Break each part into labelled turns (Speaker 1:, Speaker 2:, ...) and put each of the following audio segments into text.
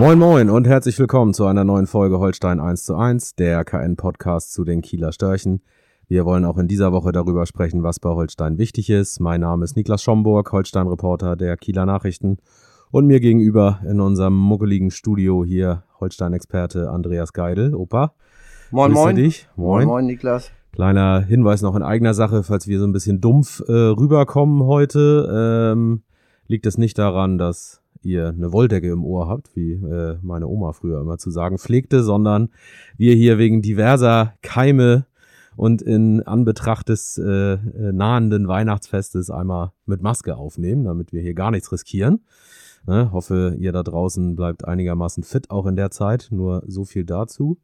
Speaker 1: Moin Moin und herzlich willkommen zu einer neuen Folge Holstein 1 zu 1, der KN-Podcast zu den Kieler Störchen. Wir wollen auch in dieser Woche darüber sprechen, was bei Holstein wichtig ist. Mein Name ist Niklas Schomburg, Holstein-Reporter der Kieler Nachrichten. Und mir gegenüber in unserem muckeligen Studio hier Holstein-Experte Andreas Geidel. Opa.
Speaker 2: Moin Moin.
Speaker 1: Dich.
Speaker 2: Moin. Moin Moin Niklas.
Speaker 1: Kleiner Hinweis noch in eigener Sache, falls wir so ein bisschen dumpf äh, rüberkommen heute, ähm, liegt es nicht daran, dass ihr eine Wolldecke im Ohr habt, wie äh, meine Oma früher immer zu sagen pflegte, sondern wir hier wegen diverser Keime und in Anbetracht des äh, äh, nahenden Weihnachtsfestes einmal mit Maske aufnehmen, damit wir hier gar nichts riskieren. Ne, hoffe, ihr da draußen bleibt einigermaßen fit auch in der Zeit. Nur so viel dazu.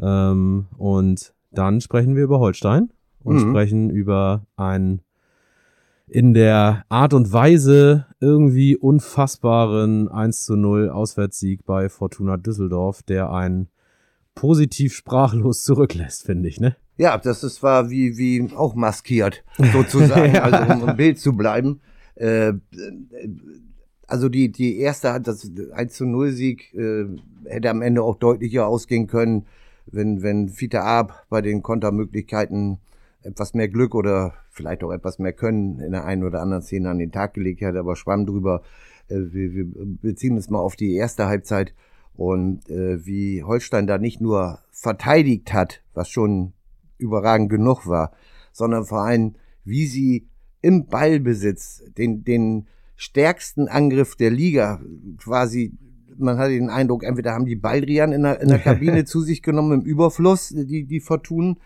Speaker 1: Ähm, und dann sprechen wir über Holstein und mhm. sprechen über ein in der Art und Weise irgendwie unfassbaren 1 zu 0 Auswärtssieg bei Fortuna Düsseldorf, der einen positiv sprachlos zurücklässt, finde ich, ne?
Speaker 2: Ja, das ist, war wie, wie auch maskiert, sozusagen, ja. also um im Bild zu bleiben. Äh, also die, die erste hat das 1 zu 0 Sieg äh, hätte am Ende auch deutlicher ausgehen können, wenn, wenn Fiete Ab bei den Kontermöglichkeiten etwas mehr Glück oder vielleicht auch etwas mehr Können in der einen oder anderen Szene an den Tag gelegt hat, aber schwamm drüber. Äh, wir, wir beziehen uns mal auf die erste Halbzeit und äh, wie Holstein da nicht nur verteidigt hat, was schon überragend genug war, sondern vor allem, wie sie im Ballbesitz den, den stärksten Angriff der Liga quasi man hatte den Eindruck, entweder haben die Baldrian in der, in der Kabine zu sich genommen im Überfluss, die, die Fortunen,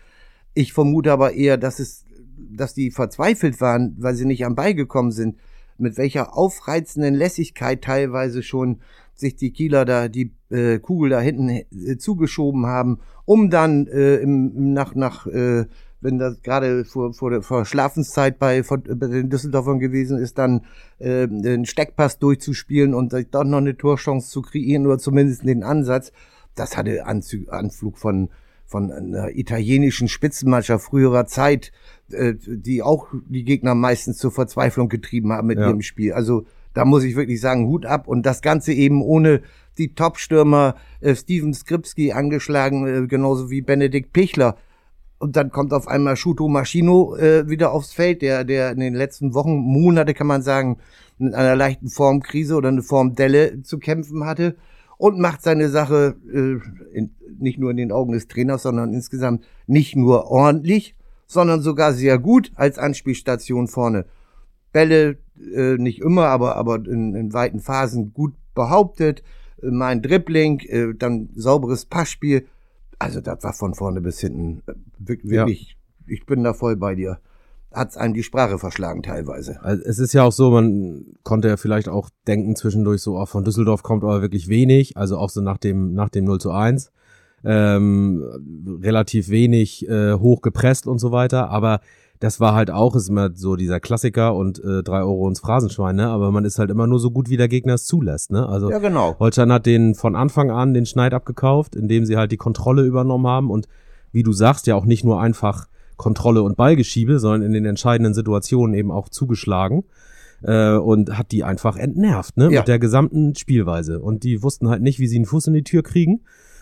Speaker 2: ich vermute aber eher, dass es, dass die verzweifelt waren, weil sie nicht am Ball gekommen sind. Mit welcher aufreizenden Lässigkeit teilweise schon sich die Kieler da die äh, Kugel da hinten äh, zugeschoben haben, um dann äh, im, nach nach äh, wenn das gerade vor, vor der vor Schlafenszeit bei, vor, bei den Düsseldorfern gewesen ist, dann äh, den Steckpass durchzuspielen und doch noch eine Torchance zu kreieren oder zumindest den Ansatz. Das hatte Anzug, Anflug von von einer italienischen Spitzenmannschaft früherer Zeit, äh, die auch die Gegner meistens zur Verzweiflung getrieben haben mit ja. ihrem Spiel. Also da muss ich wirklich sagen, Hut ab. Und das Ganze eben ohne die Top-Stürmer äh, Steven Skripski angeschlagen, äh, genauso wie Benedikt Pichler. Und dann kommt auf einmal Shuto Maschino äh, wieder aufs Feld, der, der in den letzten Wochen, Monate kann man sagen, mit einer leichten Formkrise oder eine Formdelle zu kämpfen hatte und macht seine Sache äh, in, nicht nur in den Augen des Trainers, sondern insgesamt nicht nur ordentlich, sondern sogar sehr gut als Anspielstation vorne. Bälle äh, nicht immer, aber, aber in, in weiten Phasen gut behauptet. Äh, mein Dribbling, äh, dann sauberes Passspiel. Also das war von vorne bis hinten äh, wirklich, ja. ich bin da voll bei dir hat einem die Sprache verschlagen teilweise.
Speaker 1: Also es ist ja auch so, man konnte ja vielleicht auch denken zwischendurch so, auch von Düsseldorf kommt aber wirklich wenig, also auch so nach dem, nach dem 0 zu 1. Ähm, relativ wenig äh, hoch gepresst und so weiter, aber das war halt auch, ist immer so dieser Klassiker und äh, drei Euro ins Phrasenschwein, ne? Aber man ist halt immer nur so gut, wie der Gegner es zulässt, ne? Also
Speaker 2: ja, genau.
Speaker 1: Holstein hat den von Anfang an den Schneid abgekauft, indem sie halt die Kontrolle übernommen haben und wie du sagst, ja auch nicht nur einfach Kontrolle und Ballgeschiebe, sondern in den entscheidenden Situationen eben auch zugeschlagen äh, und hat die einfach entnervt, ne? Ja. Mit der gesamten Spielweise. Und die wussten halt nicht, wie sie einen Fuß in die Tür kriegen.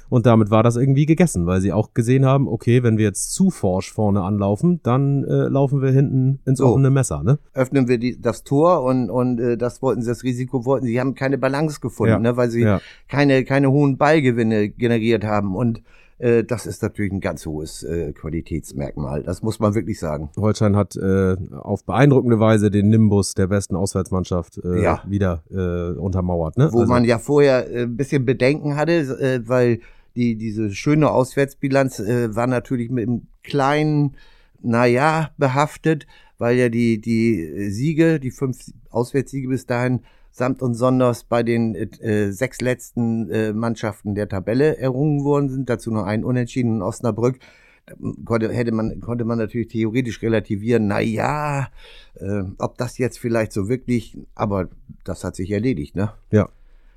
Speaker 1: Und damit war das irgendwie gegessen, weil sie auch gesehen haben, okay, wenn wir jetzt zu forsch vorne anlaufen, dann äh, laufen wir hinten ins so, offene Messer, ne?
Speaker 2: Öffnen wir die, das Tor und, und äh, das wollten sie, das Risiko wollten sie, haben keine Balance gefunden, ja. ne? weil sie ja. keine, keine hohen Ballgewinne generiert haben. Und äh, das ist natürlich ein ganz hohes äh, Qualitätsmerkmal. Das muss man wirklich sagen.
Speaker 1: Holstein hat äh, auf beeindruckende Weise den Nimbus der besten Auswärtsmannschaft äh, ja. wieder äh, untermauert. Ne?
Speaker 2: Wo also, man ja vorher äh, ein bisschen Bedenken hatte, äh, weil die diese schöne Auswärtsbilanz äh, war natürlich mit einem kleinen, naja, behaftet, weil ja die, die Siege, die fünf Auswärtssiege bis dahin samt und sonders bei den äh, sechs letzten äh, Mannschaften der Tabelle errungen worden sind. Dazu noch ein Unentschieden in Osnabrück. konnte, hätte man, konnte man natürlich theoretisch relativieren, na ja, äh, ob das jetzt vielleicht so wirklich, aber das hat sich erledigt, ne?
Speaker 1: Ja,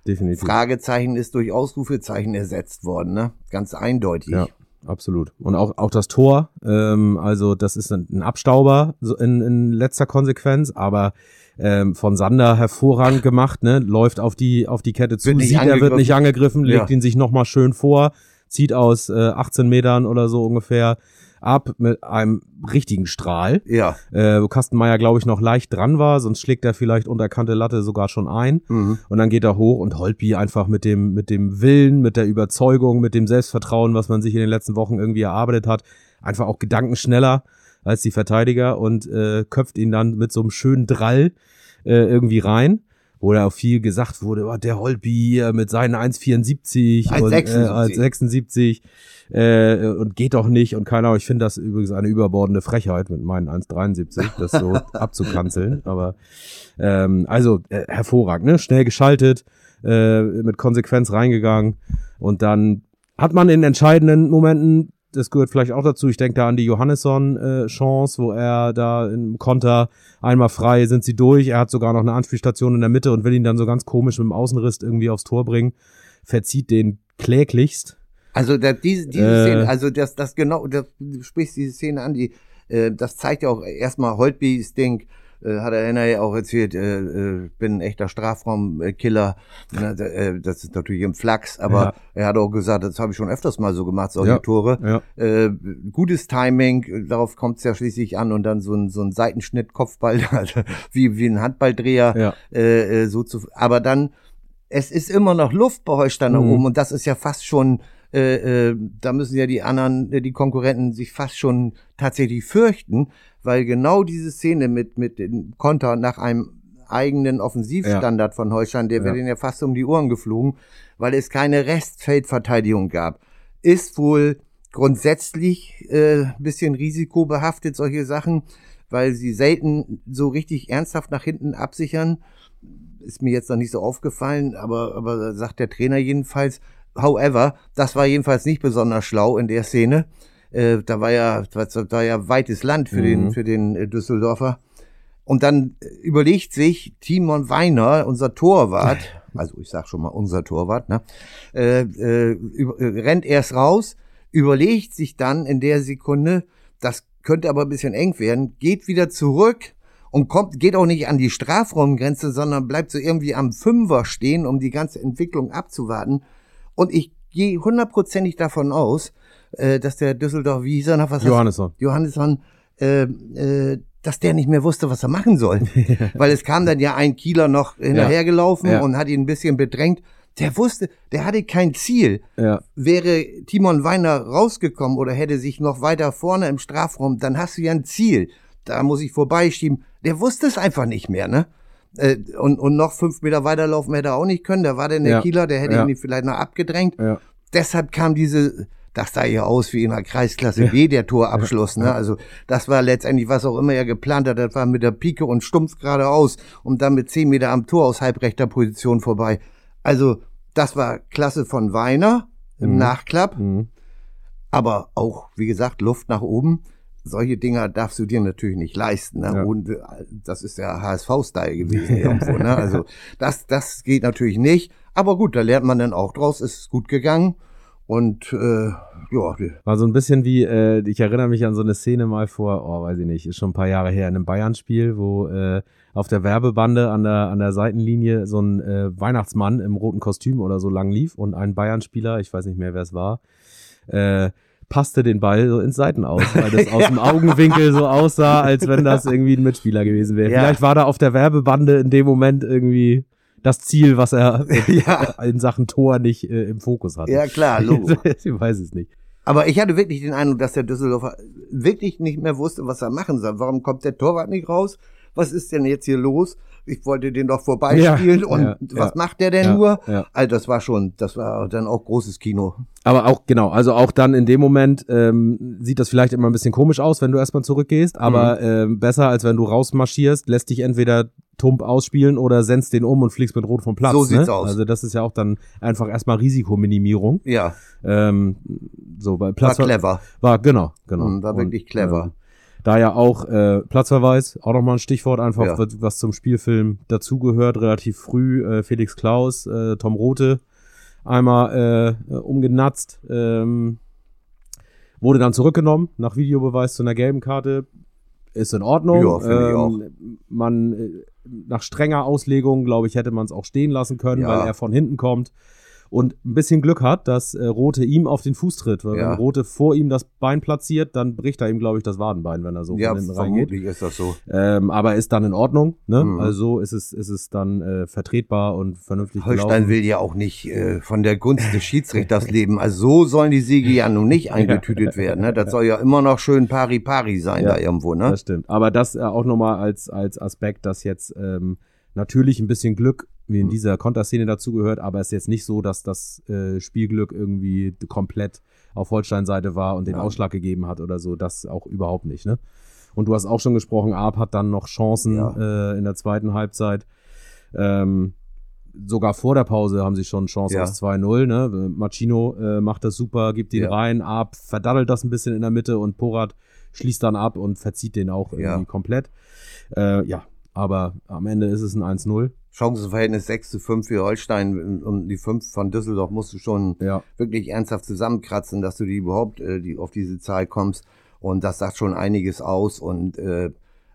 Speaker 1: definitiv.
Speaker 2: Fragezeichen ist durch Ausrufezeichen ersetzt worden, ne? Ganz eindeutig.
Speaker 1: Ja, absolut. Und auch, auch das Tor, ähm, also das ist ein, ein Abstauber so in, in letzter Konsequenz, aber ähm, von Sander hervorragend gemacht, ne? Läuft auf die, auf die Kette zu, sieht, er wird nicht angegriffen, legt
Speaker 2: Ja.
Speaker 1: ihn sich nochmal schön vor, zieht aus äh, 18 Metern oder so ungefähr ab mit einem richtigen Strahl.
Speaker 2: Ja.
Speaker 1: Äh, wo Kastenmeier, glaube ich, noch leicht dran war, sonst schlägt er vielleicht unterkante Latte sogar schon ein.
Speaker 2: Mhm.
Speaker 1: Und dann geht er hoch und Holtby einfach mit dem, mit dem Willen, mit der Überzeugung, mit dem Selbstvertrauen, was man sich in den letzten Wochen irgendwie erarbeitet hat, einfach auch gedankenschneller als die Verteidiger und äh, köpft ihn dann mit so einem schönen Drall äh, irgendwie rein. Wo da auch viel gesagt wurde, oh, der hier mit seinen 1,74 und, äh,
Speaker 2: 1,76.
Speaker 1: 1,76 äh, und geht doch nicht und keine Ahnung. Ich finde das übrigens eine überbordende Frechheit mit meinen 1,73, das so abzukanzeln. Aber ähm, also äh, hervorragend, ne? Schnell geschaltet, äh, mit Konsequenz reingegangen und dann hat man in entscheidenden Momenten, das gehört vielleicht auch dazu, ich denke da an die Johannesson-Chance, wo er da im Konter einmal frei sind sie durch, er hat sogar noch eine Anspielstation in der Mitte und will ihn dann so ganz komisch mit dem Außenriss irgendwie aufs Tor bringen, verzieht den kläglichst.
Speaker 2: Also da, diese, diese
Speaker 1: Äh.
Speaker 2: Szene, also das, das genau, das, du sprichst diese Szene an, die, äh, das zeigt ja auch erstmal Holtbys Ding, äh, hat er ja auch erzählt, äh, äh, bin ein echter Strafraumkiller. Äh, das ist natürlich im Flachs, aber
Speaker 1: Ja.
Speaker 2: er hat auch gesagt, das habe ich schon öfters mal so gemacht, solche
Speaker 1: Ja.
Speaker 2: Tore.
Speaker 1: Ja.
Speaker 2: Äh, gutes Timing, darauf kommt es ja schließlich an und dann so ein, so ein Seitenschnitt, Kopfball, also wie, wie ein Handballdreher, so zu, aber dann, es ist immer noch Luft bei Holstein da
Speaker 1: Mhm.
Speaker 2: oben und das ist ja fast schon, äh, äh, da müssen ja die anderen, die Konkurrenten sich fast schon tatsächlich fürchten, weil genau diese Szene mit, mit dem Konter nach einem eigenen Offensivstandard von Holstein, der
Speaker 1: Ja.
Speaker 2: wäre denen ja fast um die Ohren geflogen, weil es keine Restfeldverteidigung gab. Ist wohl grundsätzlich äh, ein bisschen risikobehaftet, solche Sachen, weil sie selten so richtig ernsthaft nach hinten absichern. Ist mir jetzt noch nicht so aufgefallen, aber, aber sagt der Trainer jedenfalls. However, das war jedenfalls nicht besonders schlau in der Szene. Äh, da war ja, das war ja weites Land für
Speaker 1: Mhm.
Speaker 2: den, für den äh, Düsseldorfer. Und dann äh, überlegt sich Timon Weiner, unser Torwart, also ich sag schon mal unser Torwart, ne, äh, äh, über, rennt erst raus, überlegt sich dann in der Sekunde, das könnte aber ein bisschen eng werden, geht wieder zurück und kommt, geht auch nicht an die Strafraumgrenze, sondern bleibt so irgendwie am Fünfer stehen, um die ganze Entwicklung abzuwarten. Und ich gehe hundertprozentig davon aus, äh, dass der Düsseldorf, wie hieß er noch, was
Speaker 1: Johannesson.
Speaker 2: Johannesson, äh, äh, dass der nicht mehr wusste, was er machen soll. Weil es kam dann ja ein Kieler noch hinterhergelaufen
Speaker 1: Ja.
Speaker 2: und hat ihn ein bisschen bedrängt. Der wusste, der hatte kein Ziel.
Speaker 1: Ja.
Speaker 2: Wäre Timon Weiner rausgekommen oder hätte sich noch weiter vorne im Strafraum, dann hast du ja ein Ziel. Da muss ich vorbeischieben. Der wusste es einfach nicht mehr, ne? Äh, Und, und noch fünf Meter weiterlaufen hätte er auch nicht können. Da war denn der
Speaker 1: Ja.
Speaker 2: Kieler, der hätte
Speaker 1: Ja.
Speaker 2: ihn vielleicht noch abgedrängt
Speaker 1: Ja.
Speaker 2: deshalb kam diese, das sah ja aus wie in der Kreisklasse B, der Torabschluss, ne? Also, das war letztendlich, was auch immer er geplant hat, das war mit der Pike und stumpf geradeaus und dann mit zehn Meter am Tor aus halbrechter Position vorbei. Also, das war Klasse von Weiner im
Speaker 1: Mhm.
Speaker 2: Nachklapp,
Speaker 1: Mhm.
Speaker 2: aber auch, wie gesagt, Luft nach oben. Solche Dinger darfst du dir natürlich nicht leisten. Ne?
Speaker 1: Ja.
Speaker 2: Und äh, das ist der HSV-Style gewesen irgendwo. Ne? Also das, das geht natürlich nicht. Aber gut, da lernt man dann auch draus. Ist gut gegangen. Und äh, ja,
Speaker 1: War so ein bisschen wie, äh, ich erinnere mich an so eine Szene mal vor, oh, weiß ich nicht, ist schon ein paar Jahre her, in einem Bayern-Spiel, wo äh, auf der Werbebande an der, an der Seitenlinie so ein äh, Weihnachtsmann im roten Kostüm oder so lang lief und ein Bayern-Spieler, ich weiß nicht mehr, wer es war, äh, passte den Ball so ins Seiten aus, weil das aus dem Augenwinkel so aussah, als wenn das irgendwie ein Mitspieler gewesen wäre.
Speaker 2: Ja.
Speaker 1: Vielleicht war da auf der Werbebande in dem Moment irgendwie das Ziel, was er
Speaker 2: Ja.
Speaker 1: in Sachen Tor nicht äh, im Fokus hatte.
Speaker 2: ja klar, Logo.
Speaker 1: ich weiß es nicht.
Speaker 2: Aber ich hatte wirklich den Eindruck, dass der Düsseldorfer wirklich nicht mehr wusste, was er machen soll. Warum kommt der Torwart nicht raus? Was ist denn jetzt hier los? Ich wollte den doch vorbeispielen
Speaker 1: Ja,
Speaker 2: und
Speaker 1: ja,
Speaker 2: was
Speaker 1: ja.
Speaker 2: macht der denn nur? Also das war schon, das war dann auch großes Kino.
Speaker 1: Aber auch, genau, also auch dann in dem Moment ähm, sieht das vielleicht immer ein bisschen komisch aus, wenn du erstmal zurückgehst, aber ähm, besser als wenn du rausmarschierst, lässt dich entweder tump ausspielen oder sendst den um und fliegst mit Rot vom Platz.
Speaker 2: So sieht's
Speaker 1: ne?
Speaker 2: aus.
Speaker 1: Also das ist ja auch dann einfach erstmal Risikominimierung.
Speaker 2: Ja,
Speaker 1: Ähm, so bei
Speaker 2: war
Speaker 1: Platz
Speaker 2: clever.
Speaker 1: war genau, genau.
Speaker 2: Mhm, war wirklich clever.
Speaker 1: Ähm, da ja auch äh, Platzverweis, auch nochmal ein Stichwort einfach,
Speaker 2: Ja.
Speaker 1: was- was zum Spielfilm dazugehört, relativ früh äh, Felix Klaus, äh, Tom Rote einmal äh, umgenatzt, ähm, wurde dann zurückgenommen nach Videobeweis zu einer gelben Karte. Ist in Ordnung.
Speaker 2: Ja, finde ich auch.
Speaker 1: Man äh, nach strenger Auslegung, glaube ich, hätte man es auch stehen lassen können,
Speaker 2: Ja.
Speaker 1: weil er von hinten kommt und ein bisschen Glück hat, dass äh, Rote ihm auf den Fuß tritt. Weil
Speaker 2: Ja.
Speaker 1: wenn Rote vor ihm das Bein platziert, dann bricht er ihm, glaube ich, das Wadenbein, wenn er so
Speaker 2: Ja,
Speaker 1: von hinten reingeht.
Speaker 2: vermutlich ist das so.
Speaker 1: Ähm, aber ist dann in Ordnung. Ne?
Speaker 2: Mhm.
Speaker 1: Also ist es, ist es dann äh, vertretbar und vernünftig
Speaker 2: Holstein
Speaker 1: gelaufen.
Speaker 2: will ja auch nicht äh, von der Gunst des Schiedsrichters leben. Also so sollen die Siege ja nun nicht eingetütet werden. Ne? Das soll ja immer noch schön pari-pari sein
Speaker 1: Ja,
Speaker 2: da irgendwo. Ne?
Speaker 1: Das stimmt. Aber das äh, auch nochmal als, als Aspekt, dass jetzt ähm, natürlich ein bisschen Glück wie in
Speaker 2: Mhm.
Speaker 1: dieser Konterszene dazugehört, aber es ist jetzt nicht so, dass das äh, Spielglück irgendwie komplett auf Holstein-Seite war und den
Speaker 2: Ja.
Speaker 1: Ausschlag gegeben hat oder so. Das auch überhaupt nicht. Ne? Und du hast auch schon gesprochen, Arp hat dann noch Chancen
Speaker 2: Ja.
Speaker 1: äh, in der zweiten Halbzeit. Ähm, sogar vor der Pause haben sie schon Chance
Speaker 2: Ja.
Speaker 1: aus 2-0. Ne? Machino äh, macht das super, gibt ihn
Speaker 2: Ja.
Speaker 1: rein, Arp verdaddelt das ein bisschen in der Mitte und Porat schließt dann ab und verzieht den auch irgendwie komplett. Äh, ja, aber am Ende ist es ein 1-0.
Speaker 2: Chancenverhältnis 6 zu 5 für Holstein und die 5 von Düsseldorf musst du schon
Speaker 1: Ja,
Speaker 2: wirklich ernsthaft zusammenkratzen, dass du die überhaupt äh, die, auf diese Zahl kommst. Und das sagt schon einiges aus. Und äh,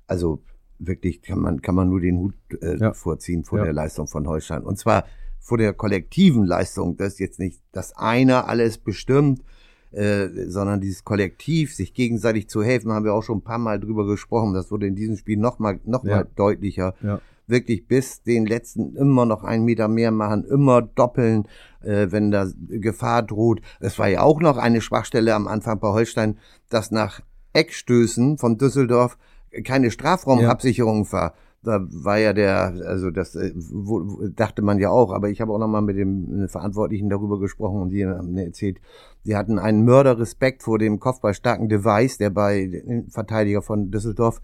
Speaker 2: also wirklich kann man, kann man nur den Hut äh,
Speaker 1: Ja.
Speaker 2: vorziehen vor
Speaker 1: Ja.
Speaker 2: der Leistung von Holstein. Und zwar vor der kollektiven Leistung, das ist jetzt nicht das eine alles bestimmt, äh, sondern dieses Kollektiv, sich gegenseitig zu helfen, haben wir auch schon ein paar Mal drüber gesprochen. Das wurde in diesem Spiel noch mal, noch
Speaker 1: Ja.
Speaker 2: mal deutlicher
Speaker 1: ja,
Speaker 2: wirklich bis den letzten immer noch einen Meter mehr machen, immer doppeln, äh, wenn da Gefahr droht. Es war ja auch noch eine Schwachstelle am Anfang bei Holstein, dass nach Eckstößen von Düsseldorf keine Strafraumabsicherung war. Da war ja der, also das äh, wo, dachte man ja auch, aber ich habe auch noch mal mit dem äh, Verantwortlichen darüber gesprochen und die haben mir erzählt, sie hatten einen Mörderrespekt vor dem kopfballstarken Device, der bei den Verteidiger von Düsseldorf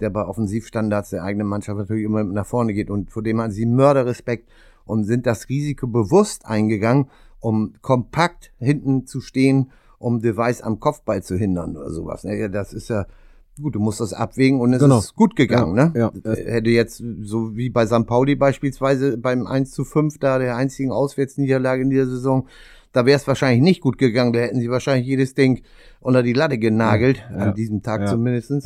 Speaker 2: der bei Offensivstandards der eigenen Mannschaft natürlich immer nach vorne geht und vor dem haben sie Mörderrespekt und sind das Risiko bewusst eingegangen, um kompakt hinten zu stehen, um Device am Kopfball zu hindern oder sowas. Ja, Das ist ja gut, du musst das abwägen und es
Speaker 1: Genau.
Speaker 2: ist gut gegangen,
Speaker 1: Ja,
Speaker 2: ne?
Speaker 1: ja.
Speaker 2: Äh, Hätte jetzt, so wie bei St. Pauli beispielsweise beim 1 zu 5 da, der einzigen Auswärtsniederlage in dieser Saison, da wäre es wahrscheinlich nicht gut gegangen. Da hätten sie wahrscheinlich jedes Ding unter die Latte genagelt,
Speaker 1: Ja,
Speaker 2: an diesem Tag
Speaker 1: ja,
Speaker 2: zumindestens.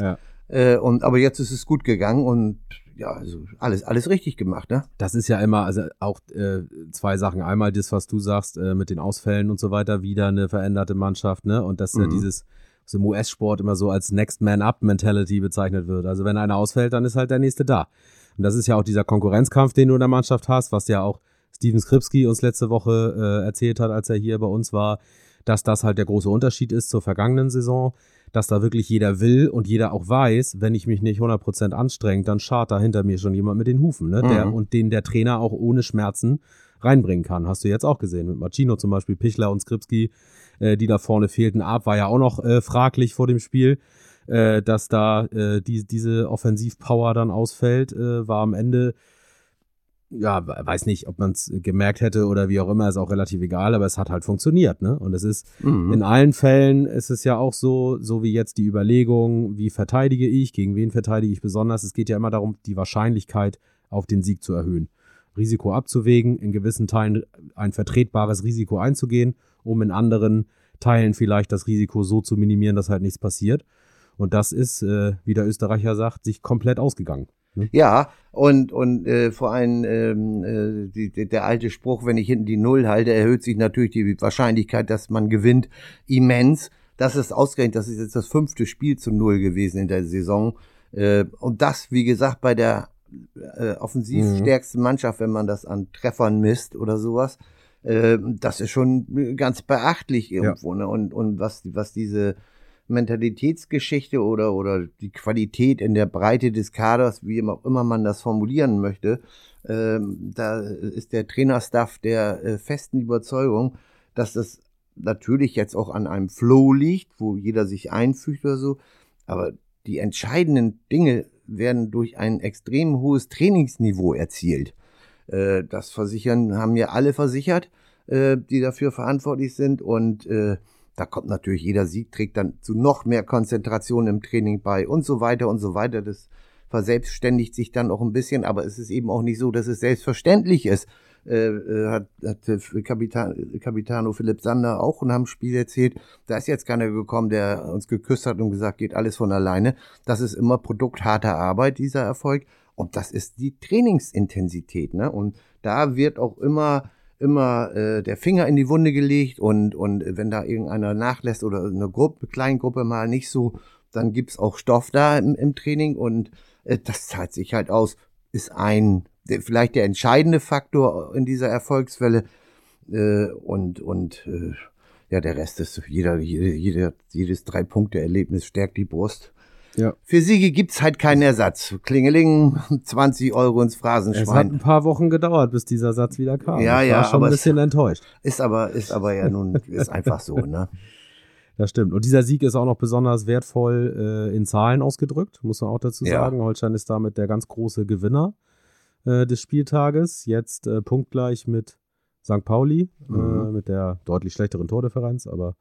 Speaker 1: Ja.
Speaker 2: Äh, und aber jetzt ist es gut gegangen und ja, also alles, alles richtig gemacht, ne?
Speaker 1: Das ist ja immer, also auch äh, zwei Sachen. Einmal das, was du sagst, äh, mit den Ausfällen und so weiter, wieder eine veränderte Mannschaft, ne? Und dass
Speaker 2: Mhm.
Speaker 1: dieses was im US-Sport immer so als Next Man Up Mentality bezeichnet wird. Also wenn einer ausfällt, dann ist halt der nächste da. Und das ist ja auch dieser Konkurrenzkampf, den du in der Mannschaft hast, was ja auch Steven Skripski uns letzte Woche äh, erzählt hat, als er hier bei uns war, dass das halt der große Unterschied ist zur vergangenen Saison, dass da wirklich jeder will und jeder auch weiß, wenn ich mich nicht 100% anstrenge, dann schart da hinter mir schon jemand mit den Hufen, ne? Der,
Speaker 2: Mhm.
Speaker 1: und den der Trainer auch ohne Schmerzen reinbringen kann. Hast du jetzt auch gesehen mit Machino zum Beispiel, Pichler und Skripski, äh, die da vorne fehlten. Ab war ja auch noch äh, fraglich vor dem Spiel, äh, dass da äh, die, diese Offensivpower dann ausfällt, äh, war am Ende ja, weiß nicht, ob man es gemerkt hätte oder wie auch immer, ist auch relativ egal, aber es hat halt funktioniert, ne? Und es ist
Speaker 2: Mhm.
Speaker 1: in allen Fällen ist es ja auch so, so wie jetzt die Überlegung, wie verteidige ich, gegen wen verteidige ich besonders. Es geht ja immer darum, die Wahrscheinlichkeit auf den Sieg zu erhöhen. Risiko abzuwägen, in gewissen Teilen ein vertretbares Risiko einzugehen, um in anderen Teilen vielleicht das Risiko so zu minimieren, dass halt nichts passiert. Und das ist, äh, wie der Österreicher sagt, sich komplett ausgegangen. Ne?
Speaker 2: Ja, und, und äh, vor allem ähm, äh, die, der alte Spruch, wenn ich hinten die Null halte, erhöht sich natürlich die Wahrscheinlichkeit, dass man gewinnt, immens. Das ist ausgerechnet, das ist jetzt das fünfte Spiel zu Null gewesen in der Saison. Äh, und das, wie gesagt, bei der äh, offensiv
Speaker 1: Mhm.
Speaker 2: Mannschaft, wenn man das an Treffern misst oder sowas. Äh, das ist schon ganz beachtlich irgendwo. Ne? Und, und was, was diese Mentalitätsgeschichte oder, oder die Qualität in der Breite des Kaders, wie auch immer man das formulieren möchte, ähm, da ist der Trainerstaff der äh, festen Überzeugung, dass das natürlich jetzt auch an einem Flow liegt, wo jeder sich einfügt oder so, aber die entscheidenden Dinge werden durch ein extrem hohes Trainingsniveau erzielt. Äh, das Versichern haben ja alle versichert, äh, die dafür verantwortlich sind und äh, da kommt natürlich jeder Sieg, trägt dann zu noch mehr Konzentration im Training bei und so weiter und so weiter. Das verselbstständigt sich dann auch ein bisschen, aber es ist eben auch nicht so, dass es selbstverständlich ist. Äh, äh hat, hat Kapitan, Capitano Philipp Sander auch nach dem Spiel erzählt. Da ist jetzt keiner gekommen, der uns geküsst hat und gesagt, geht alles von alleine. Das ist immer Produkt harter Arbeit, dieser Erfolg. Und das ist die Trainingsintensität. Ne? Und da wird auch immer immer äh, der Finger in die Wunde gelegt und, und wenn da irgendeiner nachlässt oder eine Gruppe, Kleingruppe mal nicht so, dann gibt's auch Stoff da im, im Training und äh, das zahlt sich halt aus. Ist ein, der, vielleicht der entscheidende Faktor in dieser Erfolgswelle äh, und, und äh, ja, der Rest ist jeder, jeder jedes Drei-Punkte-Erlebnis stärkt die Brust. Ja. Für Siege gibt's halt keinen Ersatz. Klingeling, 20 Euro ins Phrasenschwein.
Speaker 1: Es hat ein paar Wochen gedauert, bis dieser Satz wieder kam.
Speaker 2: Ja, ich ja.
Speaker 1: war schon ein bisschen enttäuscht.
Speaker 2: Ist aber, ist aber ja nun, ist einfach so, ne?
Speaker 1: Das stimmt. Und dieser Sieg ist auch noch besonders wertvoll äh, in Zahlen ausgedrückt, muss man auch dazu sagen. Ja. Holstein ist damit der ganz große Gewinner äh, des Spieltages. Jetzt äh, punktgleich mit St. Pauli, äh, mhm. mit der deutlich schlechteren Tordifferenz, aber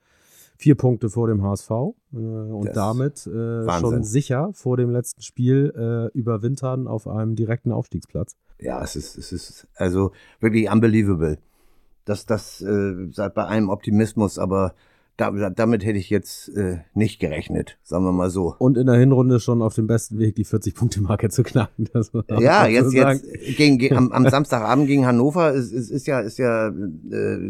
Speaker 1: vier Punkte vor dem HSV äh, und das damit äh, schon sicher vor dem letzten Spiel äh, überwintern auf einem direkten Aufstiegsplatz.
Speaker 2: Ja, es ist, es ist also wirklich unbelievable. Das, das äh, bei allem Optimismus, aber da, damit hätte ich jetzt äh, nicht gerechnet, sagen wir mal so.
Speaker 1: Und in der Hinrunde schon auf dem besten Weg, die 40-Punkte-Marke zu knacken.
Speaker 2: ja, jetzt, jetzt gegen, gegen, am, am Samstagabend gegen Hannover ist, ist, ist ja, ist ja, äh,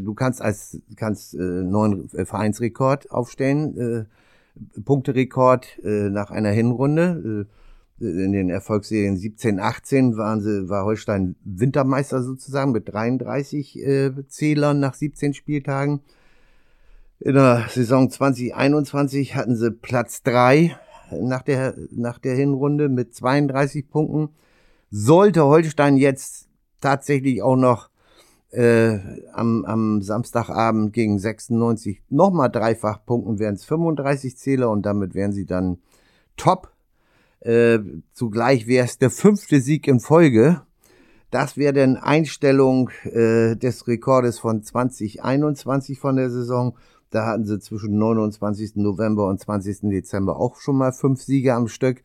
Speaker 2: du kannst als kannst äh, neuen Vereinsrekord aufstellen, äh, Punkterekord äh, nach einer Hinrunde. Äh, in den Erfolgsserien 17, 18 waren sie, war Holstein Wintermeister sozusagen mit 33 äh, Zählern nach 17 Spieltagen. In der Saison 2021 hatten sie Platz drei nach der, nach der Hinrunde mit 32 Punkten. Sollte Holstein jetzt tatsächlich auch noch äh, am, am Samstagabend gegen 96 nochmal dreifach punkten, wären es 35 Zähler und damit wären sie dann top. Äh, zugleich wäre es der fünfte Sieg in Folge. Das wäre dann Einstellung äh, des Rekordes von 2021 von der Saison. Da hatten sie zwischen 29. November und 20. Dezember auch schon mal fünf Siege am Stück.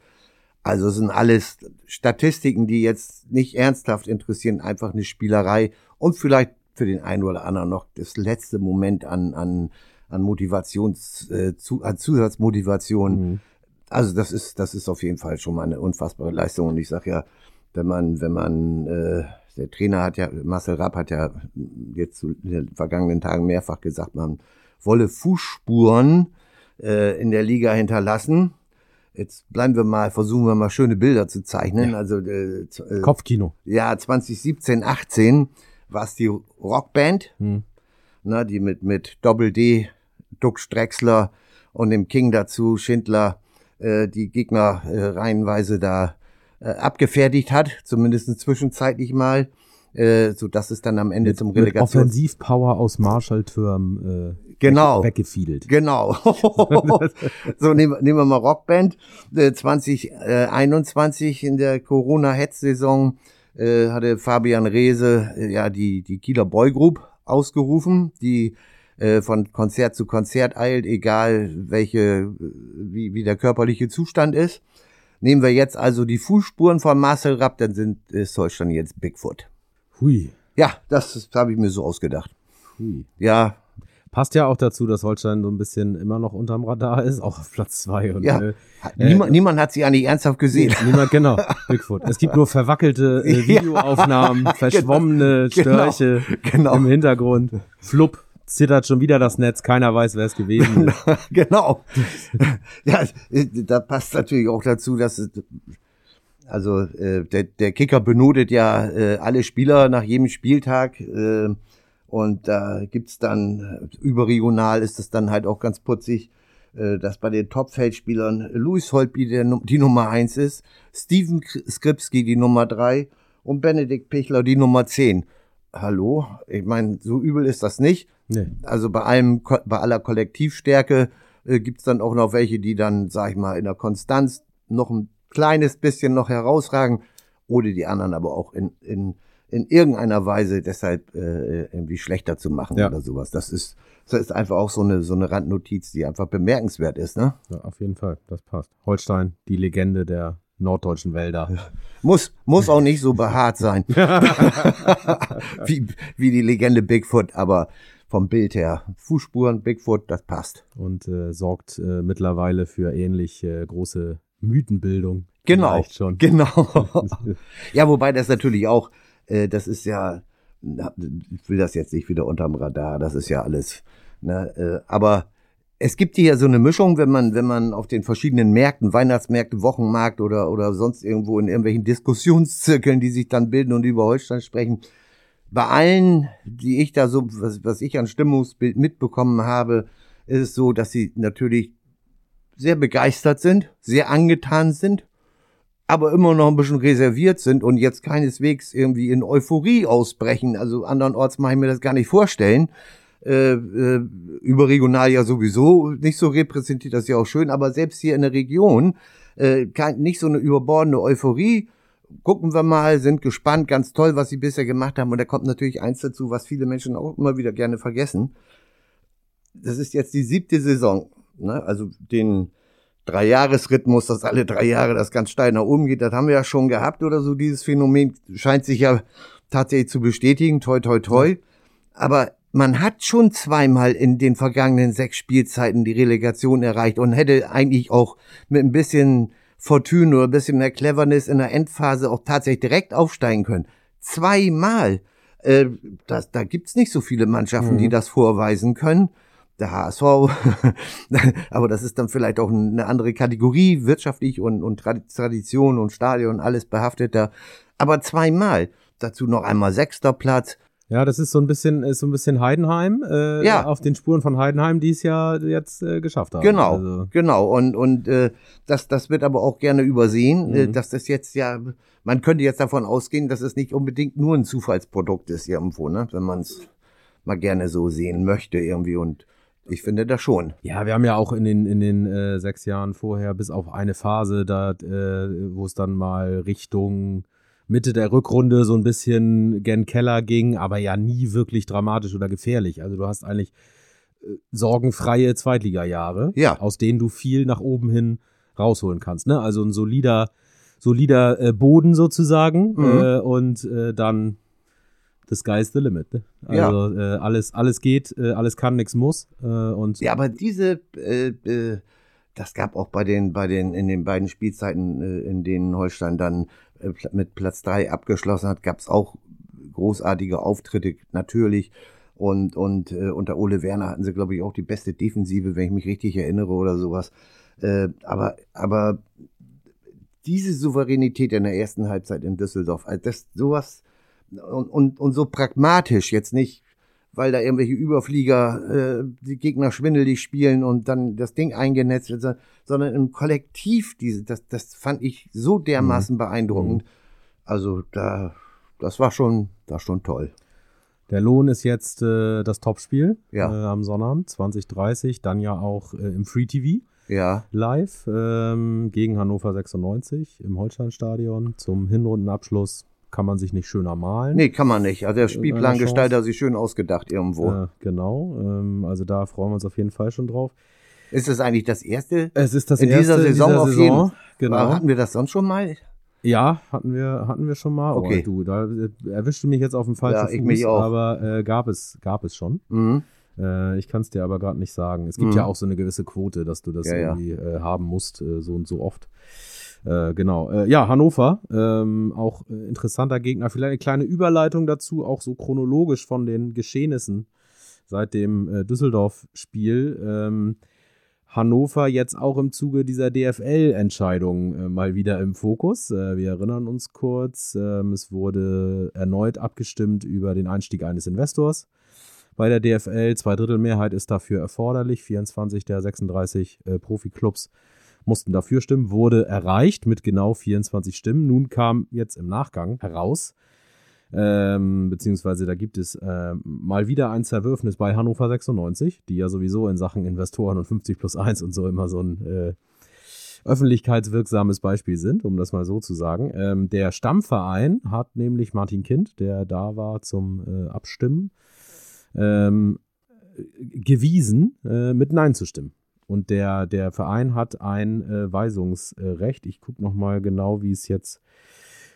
Speaker 2: Also sind alles Statistiken, die jetzt nicht ernsthaft interessieren, einfach eine Spielerei und vielleicht für den einen oder anderen noch das letzte Moment an, an, an Motivations, äh, zu, an Zusatzmotivation. Mhm. Also das ist, das ist auf jeden Fall schon mal eine unfassbare Leistung. Und ich sag ja, wenn man, wenn man, äh, der Trainer hat ja, Marcel Rapp hat ja jetzt in den vergangenen Tagen mehrfach gesagt, man wolle Fußspuren äh, in der Liga hinterlassen. Jetzt bleiben wir mal, versuchen wir mal schöne Bilder zu zeichnen. Ja. Also
Speaker 1: äh, äh, Kopfkino.
Speaker 2: Ja, 2017, 18 war es die Rockband, hm. ne, die mit mit Doppel D, Duck Strexler und dem King dazu, Schindler, äh, die Gegner äh, reihenweise da äh, abgefertigt hat, zumindest zwischenzeitlich mal, äh, so dass es dann am Ende
Speaker 1: mit,
Speaker 2: zum
Speaker 1: Relegation Offensivpower aus Marshalltürmen äh,
Speaker 2: genau.
Speaker 1: weggefiedelt.
Speaker 2: Genau. so nehmen, nehmen wir mal Rockband. Äh, 2021 in der Corona-Hetz-Saison äh, hatte Fabian Reese äh, ja die, die Kieler Boy Group ausgerufen, die äh, von Konzert zu Konzert eilt, egal welche, wie, wie der körperliche Zustand ist. Nehmen wir jetzt also die Fußspuren von Marcel Rapp, dann sind ist Holstein jetzt Bigfoot.
Speaker 1: Hui.
Speaker 2: Ja, das, das habe ich mir so ausgedacht.
Speaker 1: Hui.
Speaker 2: Ja,
Speaker 1: Passt ja auch dazu, dass Holstein so ein bisschen immer noch unterm Radar ist, auch auf Platz zwei. Und,
Speaker 2: ja, äh, niemand, äh, niemand hat sie eigentlich ernsthaft gesehen.
Speaker 1: Niemand, genau, Bigfoot. Es gibt nur verwackelte äh, Videoaufnahmen, ja, verschwommene genau, Störche genau. im Hintergrund. Flupp, zittert schon wieder das Netz, keiner weiß, wer es gewesen ist.
Speaker 2: genau. ja, da passt natürlich auch dazu, dass es, also äh, der, der Kicker benotet ja äh, alle Spieler nach jedem Spieltag. Äh, und da gibt's dann, überregional ist es dann halt auch ganz putzig, äh, dass bei den Topfeldspielern Louis Holtby der, die Nummer eins ist, Steven Skripski die Nummer drei und Benedikt Pichler die Nummer zehn. Hallo? Ich meine, so übel ist das nicht. Nee. Also bei allem, bei aller Kollektivstärke äh, gibt's dann auch noch welche, die dann, sag ich mal, in der Konstanz noch ein kleines bisschen noch herausragen oder die anderen aber auch in, in, in irgendeiner Weise deshalb äh, irgendwie schlechter zu machen
Speaker 1: Ja.
Speaker 2: oder sowas. Das ist, das ist einfach auch so eine, so eine Randnotiz, die einfach bemerkenswert ist. Ne?
Speaker 1: Ja, auf jeden Fall, das passt. Holstein, die Legende der norddeutschen Wälder.
Speaker 2: Muss, muss auch nicht so behaart sein wie, wie die Legende Bigfoot, aber vom Bild her, Fußspuren, Bigfoot, das passt.
Speaker 1: und äh, sorgt äh, mittlerweile für ähnlich äh, große Mythenbildung.
Speaker 2: Genau, genau. ja, wobei das natürlich auch, äh, das ist ja, ich will das jetzt nicht wieder unterm Radar, das ist ja alles, ne, äh, aber es gibt hier so eine Mischung, wenn man, wenn man auf den verschiedenen Märkten, Weihnachtsmärkte, Wochenmarkt oder, oder sonst irgendwo in irgendwelchen Diskussionszirkeln, die sich dann bilden und über Holstein sprechen, bei allen, die ich da so, was, was ich an Stimmungsbild mitbekommen habe, ist es so, dass sie natürlich sehr begeistert sind, sehr angetan sind, aber immer noch ein bisschen reserviert sind und jetzt keineswegs irgendwie in Euphorie ausbrechen. Also andernorts mache ich mir das gar nicht vorstellen. Äh, äh, überregional ja sowieso nicht so repräsentiert, das ist ja auch schön, aber selbst hier in der Region äh, kein, nicht so eine überbordende Euphorie. Gucken wir mal, sind gespannt, ganz toll, was sie bisher gemacht haben. Und da kommt natürlich eins dazu, was viele Menschen auch immer wieder gerne vergessen. Das ist jetzt die siebte Saison. Ne? Also den Dreijahresrhythmus, dass alle drei Jahre das ganz steil nach oben geht, das haben wir ja schon gehabt oder so. Dieses Phänomen scheint sich ja tatsächlich zu bestätigen. Toi, toi, toi. Aber man hat schon zweimal in den vergangenen sechs Spielzeiten die Relegation erreicht und hätte eigentlich auch mit ein bisschen Fortune oder ein bisschen mehr Cleverness in der Endphase auch tatsächlich direkt aufsteigen können. Zweimal. Äh, das, da gibt's nicht so viele Mannschaften,
Speaker 1: Mhm.
Speaker 2: die das vorweisen können. Der HSV, aber das ist dann vielleicht auch eine andere Kategorie, wirtschaftlich und, und Tradi- Tradition und Stadion, alles behafteter. Aber zweimal. Dazu noch einmal sechster Platz.
Speaker 1: Ja, das ist so ein bisschen, ist so ein bisschen Heidenheim, äh,
Speaker 2: Ja.
Speaker 1: auf den Spuren von Heidenheim, die es ja jetzt äh, geschafft haben.
Speaker 2: Genau,
Speaker 1: Also,
Speaker 2: genau. Und, und äh, das, das wird aber auch gerne übersehen, äh,
Speaker 1: Mhm.
Speaker 2: dass das jetzt ja, man könnte jetzt davon ausgehen, dass es nicht unbedingt nur ein Zufallsprodukt ist irgendwo, ne? wenn man es mal gerne so sehen möchte irgendwie. Und ich finde das schon.
Speaker 1: Ja, wir haben ja auch in den, in den äh, sechs Jahren vorher, bis auf eine Phase, da, äh, wo es dann mal Richtung Mitte der Rückrunde so ein bisschen gen Keller ging, aber ja nie wirklich dramatisch oder gefährlich. Also du hast eigentlich äh, sorgenfreie Zweitliga-Jahre,
Speaker 2: Ja.
Speaker 1: aus denen du viel nach oben hin rausholen kannst. Ne? Also ein solider, solider äh, Boden sozusagen
Speaker 2: Mhm.
Speaker 1: äh, und äh, dann the sky's the limit. Ne?
Speaker 2: Ja.
Speaker 1: Also äh, alles, alles geht, äh, alles kann, nichts muss. Äh, und
Speaker 2: Ja, aber diese, äh, äh, das gab auch bei den, bei den, in den beiden Spielzeiten, äh, in denen Holstein dann mit Platz drei abgeschlossen hat, gab es auch großartige Auftritte, natürlich. Und, und unter Ole Werner hatten sie, glaube ich, auch die beste Defensive, wenn ich mich richtig erinnere oder sowas. Aber, aber diese Souveränität in der ersten Halbzeit in Düsseldorf, also das sowas und, und, und so pragmatisch jetzt nicht, weil da irgendwelche Überflieger äh, die Gegner schwindelig spielen und dann das Ding eingenetzt wird, so- sondern im Kollektiv, diese, das, das fand ich so dermaßen beeindruckend. Also da, das war schon, das schon toll.
Speaker 1: Der Lohn ist jetzt äh, das Topspiel
Speaker 2: Ja.
Speaker 1: äh, am Sonnabend 2030, dann ja auch äh, im Free TV
Speaker 2: Ja,
Speaker 1: live ähm, gegen Hannover 96 im Holsteinstadion zum Hinrundenabschluss. Kann man sich nicht schöner malen.
Speaker 2: nee, kann man nicht. Also der
Speaker 1: Irgendeine
Speaker 2: Spielplangestalter sich schön ausgedacht irgendwo.
Speaker 1: Äh, genau, ähm, also da freuen wir uns auf jeden Fall schon drauf.
Speaker 2: Ist das eigentlich das erste?
Speaker 1: Es ist das
Speaker 2: In
Speaker 1: erste
Speaker 2: dieser Saison auf jeden
Speaker 1: Saison. Genau.
Speaker 2: Hatten wir das sonst schon mal?
Speaker 1: Ja, hatten wir, hatten wir schon mal.
Speaker 2: Okay.
Speaker 1: Oh, du, da äh, erwischte mich jetzt auf dem falschen
Speaker 2: Ja,
Speaker 1: Fuß,
Speaker 2: ich mich auch.
Speaker 1: aber äh, gab es, gab es schon.
Speaker 2: Mhm.
Speaker 1: Äh, ich kann es dir aber gerade nicht sagen. Es gibt
Speaker 2: Mhm.
Speaker 1: ja auch so eine gewisse Quote, dass du das
Speaker 2: Ja, ja.
Speaker 1: irgendwie Äh, haben musst, äh, so und so oft. Äh, genau. Äh, ja, Hannover, ähm, auch äh, interessanter Gegner. Vielleicht eine kleine Überleitung dazu, auch so chronologisch von den Geschehnissen seit dem äh, Düsseldorf-Spiel. Ähm, Hannover jetzt auch im Zuge dieser DFL-Entscheidung äh, mal wieder im Fokus. Äh, wir erinnern uns kurz, ähm, es wurde erneut abgestimmt über den Einstieg eines Investors bei der DFL. Zweidrittelmehrheit ist dafür erforderlich. 24 der 36 äh, Profiklubs mussten dafür stimmen, wurde erreicht mit genau 24 Stimmen. Nun kam jetzt im Nachgang heraus, ähm, beziehungsweise da gibt es ähm, mal wieder ein Zerwürfnis bei Hannover 96, die ja sowieso in Sachen Investoren und 50 plus 1 und so immer so ein äh, öffentlichkeitswirksames Beispiel sind, um das mal so zu sagen. Ähm, der Stammverein hat nämlich Martin Kind, der da war zum äh, Abstimmen, ähm, gewiesen, äh, mit Nein zu stimmen. Und der, der Verein hat ein äh, Weisungsrecht. Ich gucke nochmal genau, wie es jetzt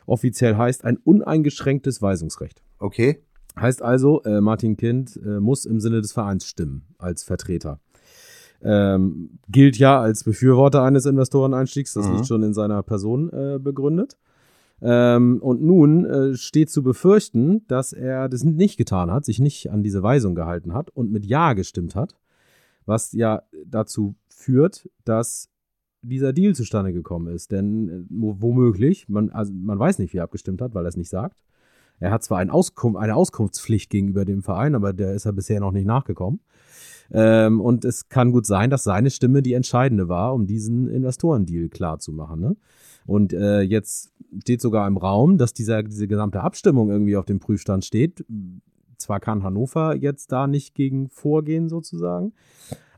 Speaker 1: offiziell heißt. Ein uneingeschränktes Weisungsrecht.
Speaker 2: Okay.
Speaker 1: Heißt also, äh, Martin Kind äh, muss im Sinne des Vereins stimmen als Vertreter. Ähm, gilt ja als Befürworter eines Investoreneinstiegs, das mhm. liegt schon in seiner Person äh, begründet. Ähm, und nun äh, steht zu befürchten, dass er das nicht getan hat, sich nicht an diese Weisung gehalten hat und mit Ja gestimmt hat, was ja dazu führt, dass dieser Deal zustande gekommen ist. Denn äh, womöglich, man, also man weiß nicht, wie er abgestimmt hat, weil er es nicht sagt. Er hat zwar ein Auskunft, eine Auskunftspflicht gegenüber dem Verein, aber der ist er bisher noch nicht nachgekommen. Ähm, und es kann gut sein, dass seine Stimme die entscheidende war, um diesen Investorendeal klar zu machen. Ne? Und äh, jetzt steht sogar im Raum, dass dieser, diese gesamte Abstimmung irgendwie auf dem Prüfstand steht. Zwar kann Hannover jetzt da nicht gegen vorgehen sozusagen,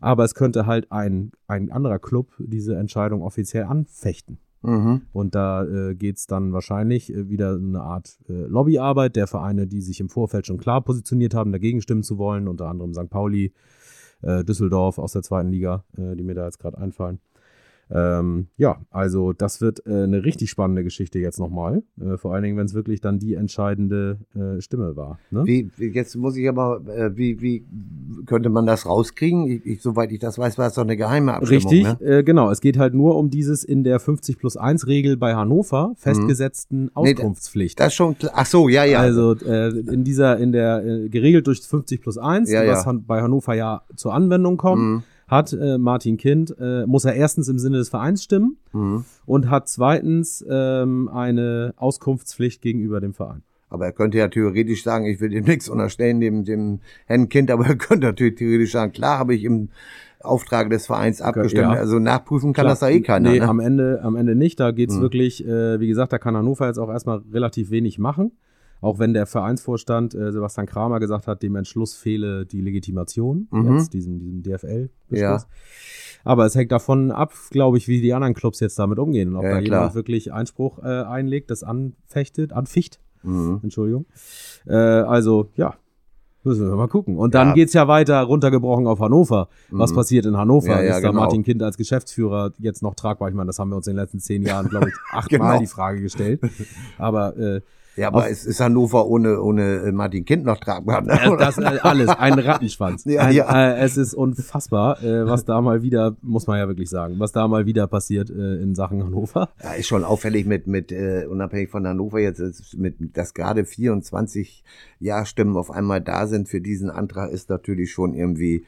Speaker 1: aber es könnte halt ein, ein anderer Club diese Entscheidung offiziell anfechten. Mhm. Und da äh, geht es dann wahrscheinlich äh, wieder eine Art äh, Lobbyarbeit der Vereine, die sich im Vorfeld schon klar positioniert haben, dagegen stimmen zu wollen, unter anderem St. Pauli, äh, Düsseldorf aus der zweiten Liga, äh, die mir da jetzt gerade einfallen. Ähm, ja, also das wird äh, eine richtig spannende Geschichte jetzt nochmal. Äh, vor allen Dingen, wenn es wirklich dann die entscheidende äh, Stimme war. Ne?
Speaker 2: Wie, jetzt muss ich aber, äh, wie, wie könnte man das rauskriegen? Ich, ich, soweit ich das weiß, war es doch eine geheime Abstimmung.
Speaker 1: Richtig, ne? Äh, genau. Es geht halt nur um dieses in der 50 plus 1 Regel bei Hannover mhm. festgesetzten mhm. Auskunftspflicht.
Speaker 2: Nee, das schon, ach so, ja, ja.
Speaker 1: Also äh, in dieser, in der, geregelt durch 50 plus 1, ja, was ja. bei Hannover ja zur Anwendung kommt. Mhm hat äh, Martin Kind, äh, muss er erstens im Sinne des Vereins stimmen mhm. und hat zweitens ähm, eine Auskunftspflicht gegenüber dem Verein.
Speaker 2: Aber er könnte ja theoretisch sagen, ich will dem nichts unterstellen, dem, dem Herrn Kind, aber er könnte natürlich theoretisch sagen, klar habe ich im Auftrag des Vereins abgestimmt. Ja. Also nachprüfen kann Klar. das da eh keiner. Nee,
Speaker 1: ne? am, Ende, am Ende nicht. Da geht's mhm. wirklich, äh, wie gesagt, da kann Hannover jetzt auch erstmal relativ wenig machen. Auch wenn der Vereinsvorstand äh, Sebastian Kramer gesagt hat, dem Entschluss fehle die Legitimation, mhm. jetzt diesem, diesem DFL-Beschluss. Ja. Aber es hängt davon ab, glaube ich, wie die anderen Clubs jetzt damit umgehen und ob ja, da klar. jemand wirklich Einspruch äh, einlegt, das anfechtet, anficht. Mhm. Entschuldigung. Äh, also, ja, Müssen wir mal gucken. Und dann ja. geht's ja weiter runtergebrochen auf Hannover. Was mhm. passiert in Hannover? Ja, ja, ist da genau. Martin Kind als Geschäftsführer jetzt noch tragbar? Ich meine, das haben wir uns in den letzten zehn Jahren, glaube ich, achtmal genau. die Frage gestellt. Aber äh,
Speaker 2: ja, aber es ist Hannover ohne, ohne äh, Martin Kind noch tragbar. Ne?
Speaker 1: Das ist alles, ein Rattenschwanz. ja, ein, ja. Äh, es ist unfassbar, äh, was da mal wieder, muss man ja wirklich sagen, was da mal wieder passiert äh, in Sachen Hannover.
Speaker 2: Ja, ist schon auffällig mit, mit äh, unabhängig von Hannover jetzt, mit, dass gerade 24 Ja-Stimmen auf einmal da sind für diesen Antrag, ist natürlich schon irgendwie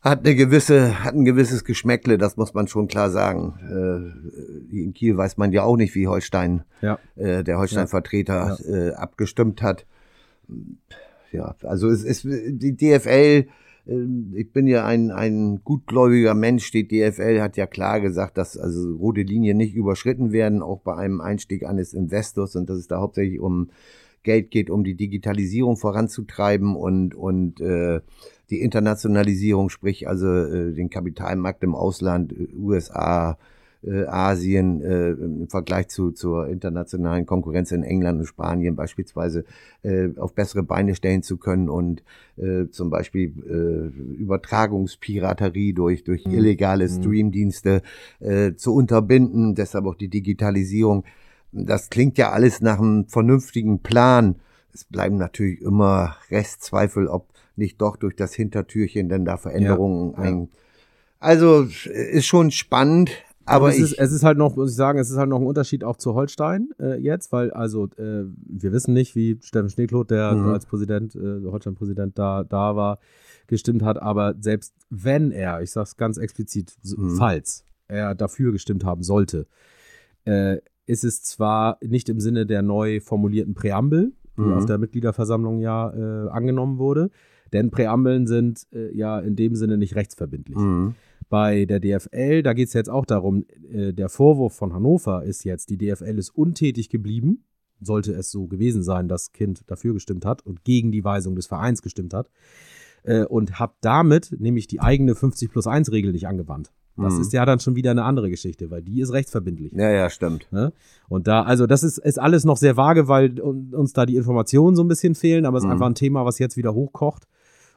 Speaker 2: hat eine gewisse, hat ein gewisses Geschmäckle, das muss man schon klar sagen. Äh, in Kiel weiß man ja auch nicht, wie Holstein, ja. äh, der Holstein-Vertreter ja. äh, abgestimmt hat. Ja, also es ist die DFL. Äh, ich bin ja ein, ein gutgläubiger Mensch. Die DFL hat ja klar gesagt, dass also rote Linien nicht überschritten werden, auch bei einem Einstieg eines Investors und dass es da hauptsächlich um Geld geht, um die Digitalisierung voranzutreiben und und äh, die Internationalisierung, sprich also äh, den Kapitalmarkt im Ausland, äh, USA, äh, Asien äh, im Vergleich zu zur internationalen Konkurrenz in England und Spanien beispielsweise äh, auf bessere Beine stellen zu können und äh, zum Beispiel äh, Übertragungspiraterie durch durch mhm. illegale mhm. Streamdienste äh, zu unterbinden. Deshalb auch die Digitalisierung. Das klingt ja alles nach einem vernünftigen Plan. Es bleiben natürlich immer Restzweifel, ob nicht doch durch das Hintertürchen denn da Veränderungen ja, ein. Also ist schon spannend. Aber
Speaker 1: es ist, es ist halt noch, muss ich sagen, es ist halt noch ein Unterschied auch zu Holstein äh, jetzt, weil also äh, wir wissen nicht, wie Steffen Schneekloth, der mhm. als Präsident, äh, Holstein-Präsident da, da war, gestimmt hat, aber selbst wenn er, ich sage es ganz explizit, mhm. falls er dafür gestimmt haben sollte, äh, ist es zwar nicht im Sinne der neu formulierten Präambel, die mhm. auf der Mitgliederversammlung ja äh, angenommen wurde, denn Präambeln sind äh, ja in dem Sinne nicht rechtsverbindlich. Mhm. Bei der DFL, da geht es jetzt auch darum, äh, der Vorwurf von Hannover ist jetzt, die DFL ist untätig geblieben, sollte es so gewesen sein, dass Kind dafür gestimmt hat und gegen die Weisung des Vereins gestimmt hat, äh, und hat damit nämlich die eigene 50 plus 1 Regel nicht angewandt. Das
Speaker 2: Mhm.
Speaker 1: ist ja dann schon wieder eine andere Geschichte, weil die ist rechtsverbindlich.
Speaker 2: Ja, ja, stimmt.
Speaker 1: Ne? Und da, also das ist, ist alles noch sehr vage, weil un- uns da die Informationen so ein bisschen fehlen, aber es ist
Speaker 2: Mhm.
Speaker 1: einfach ein Thema, was jetzt wieder hochkocht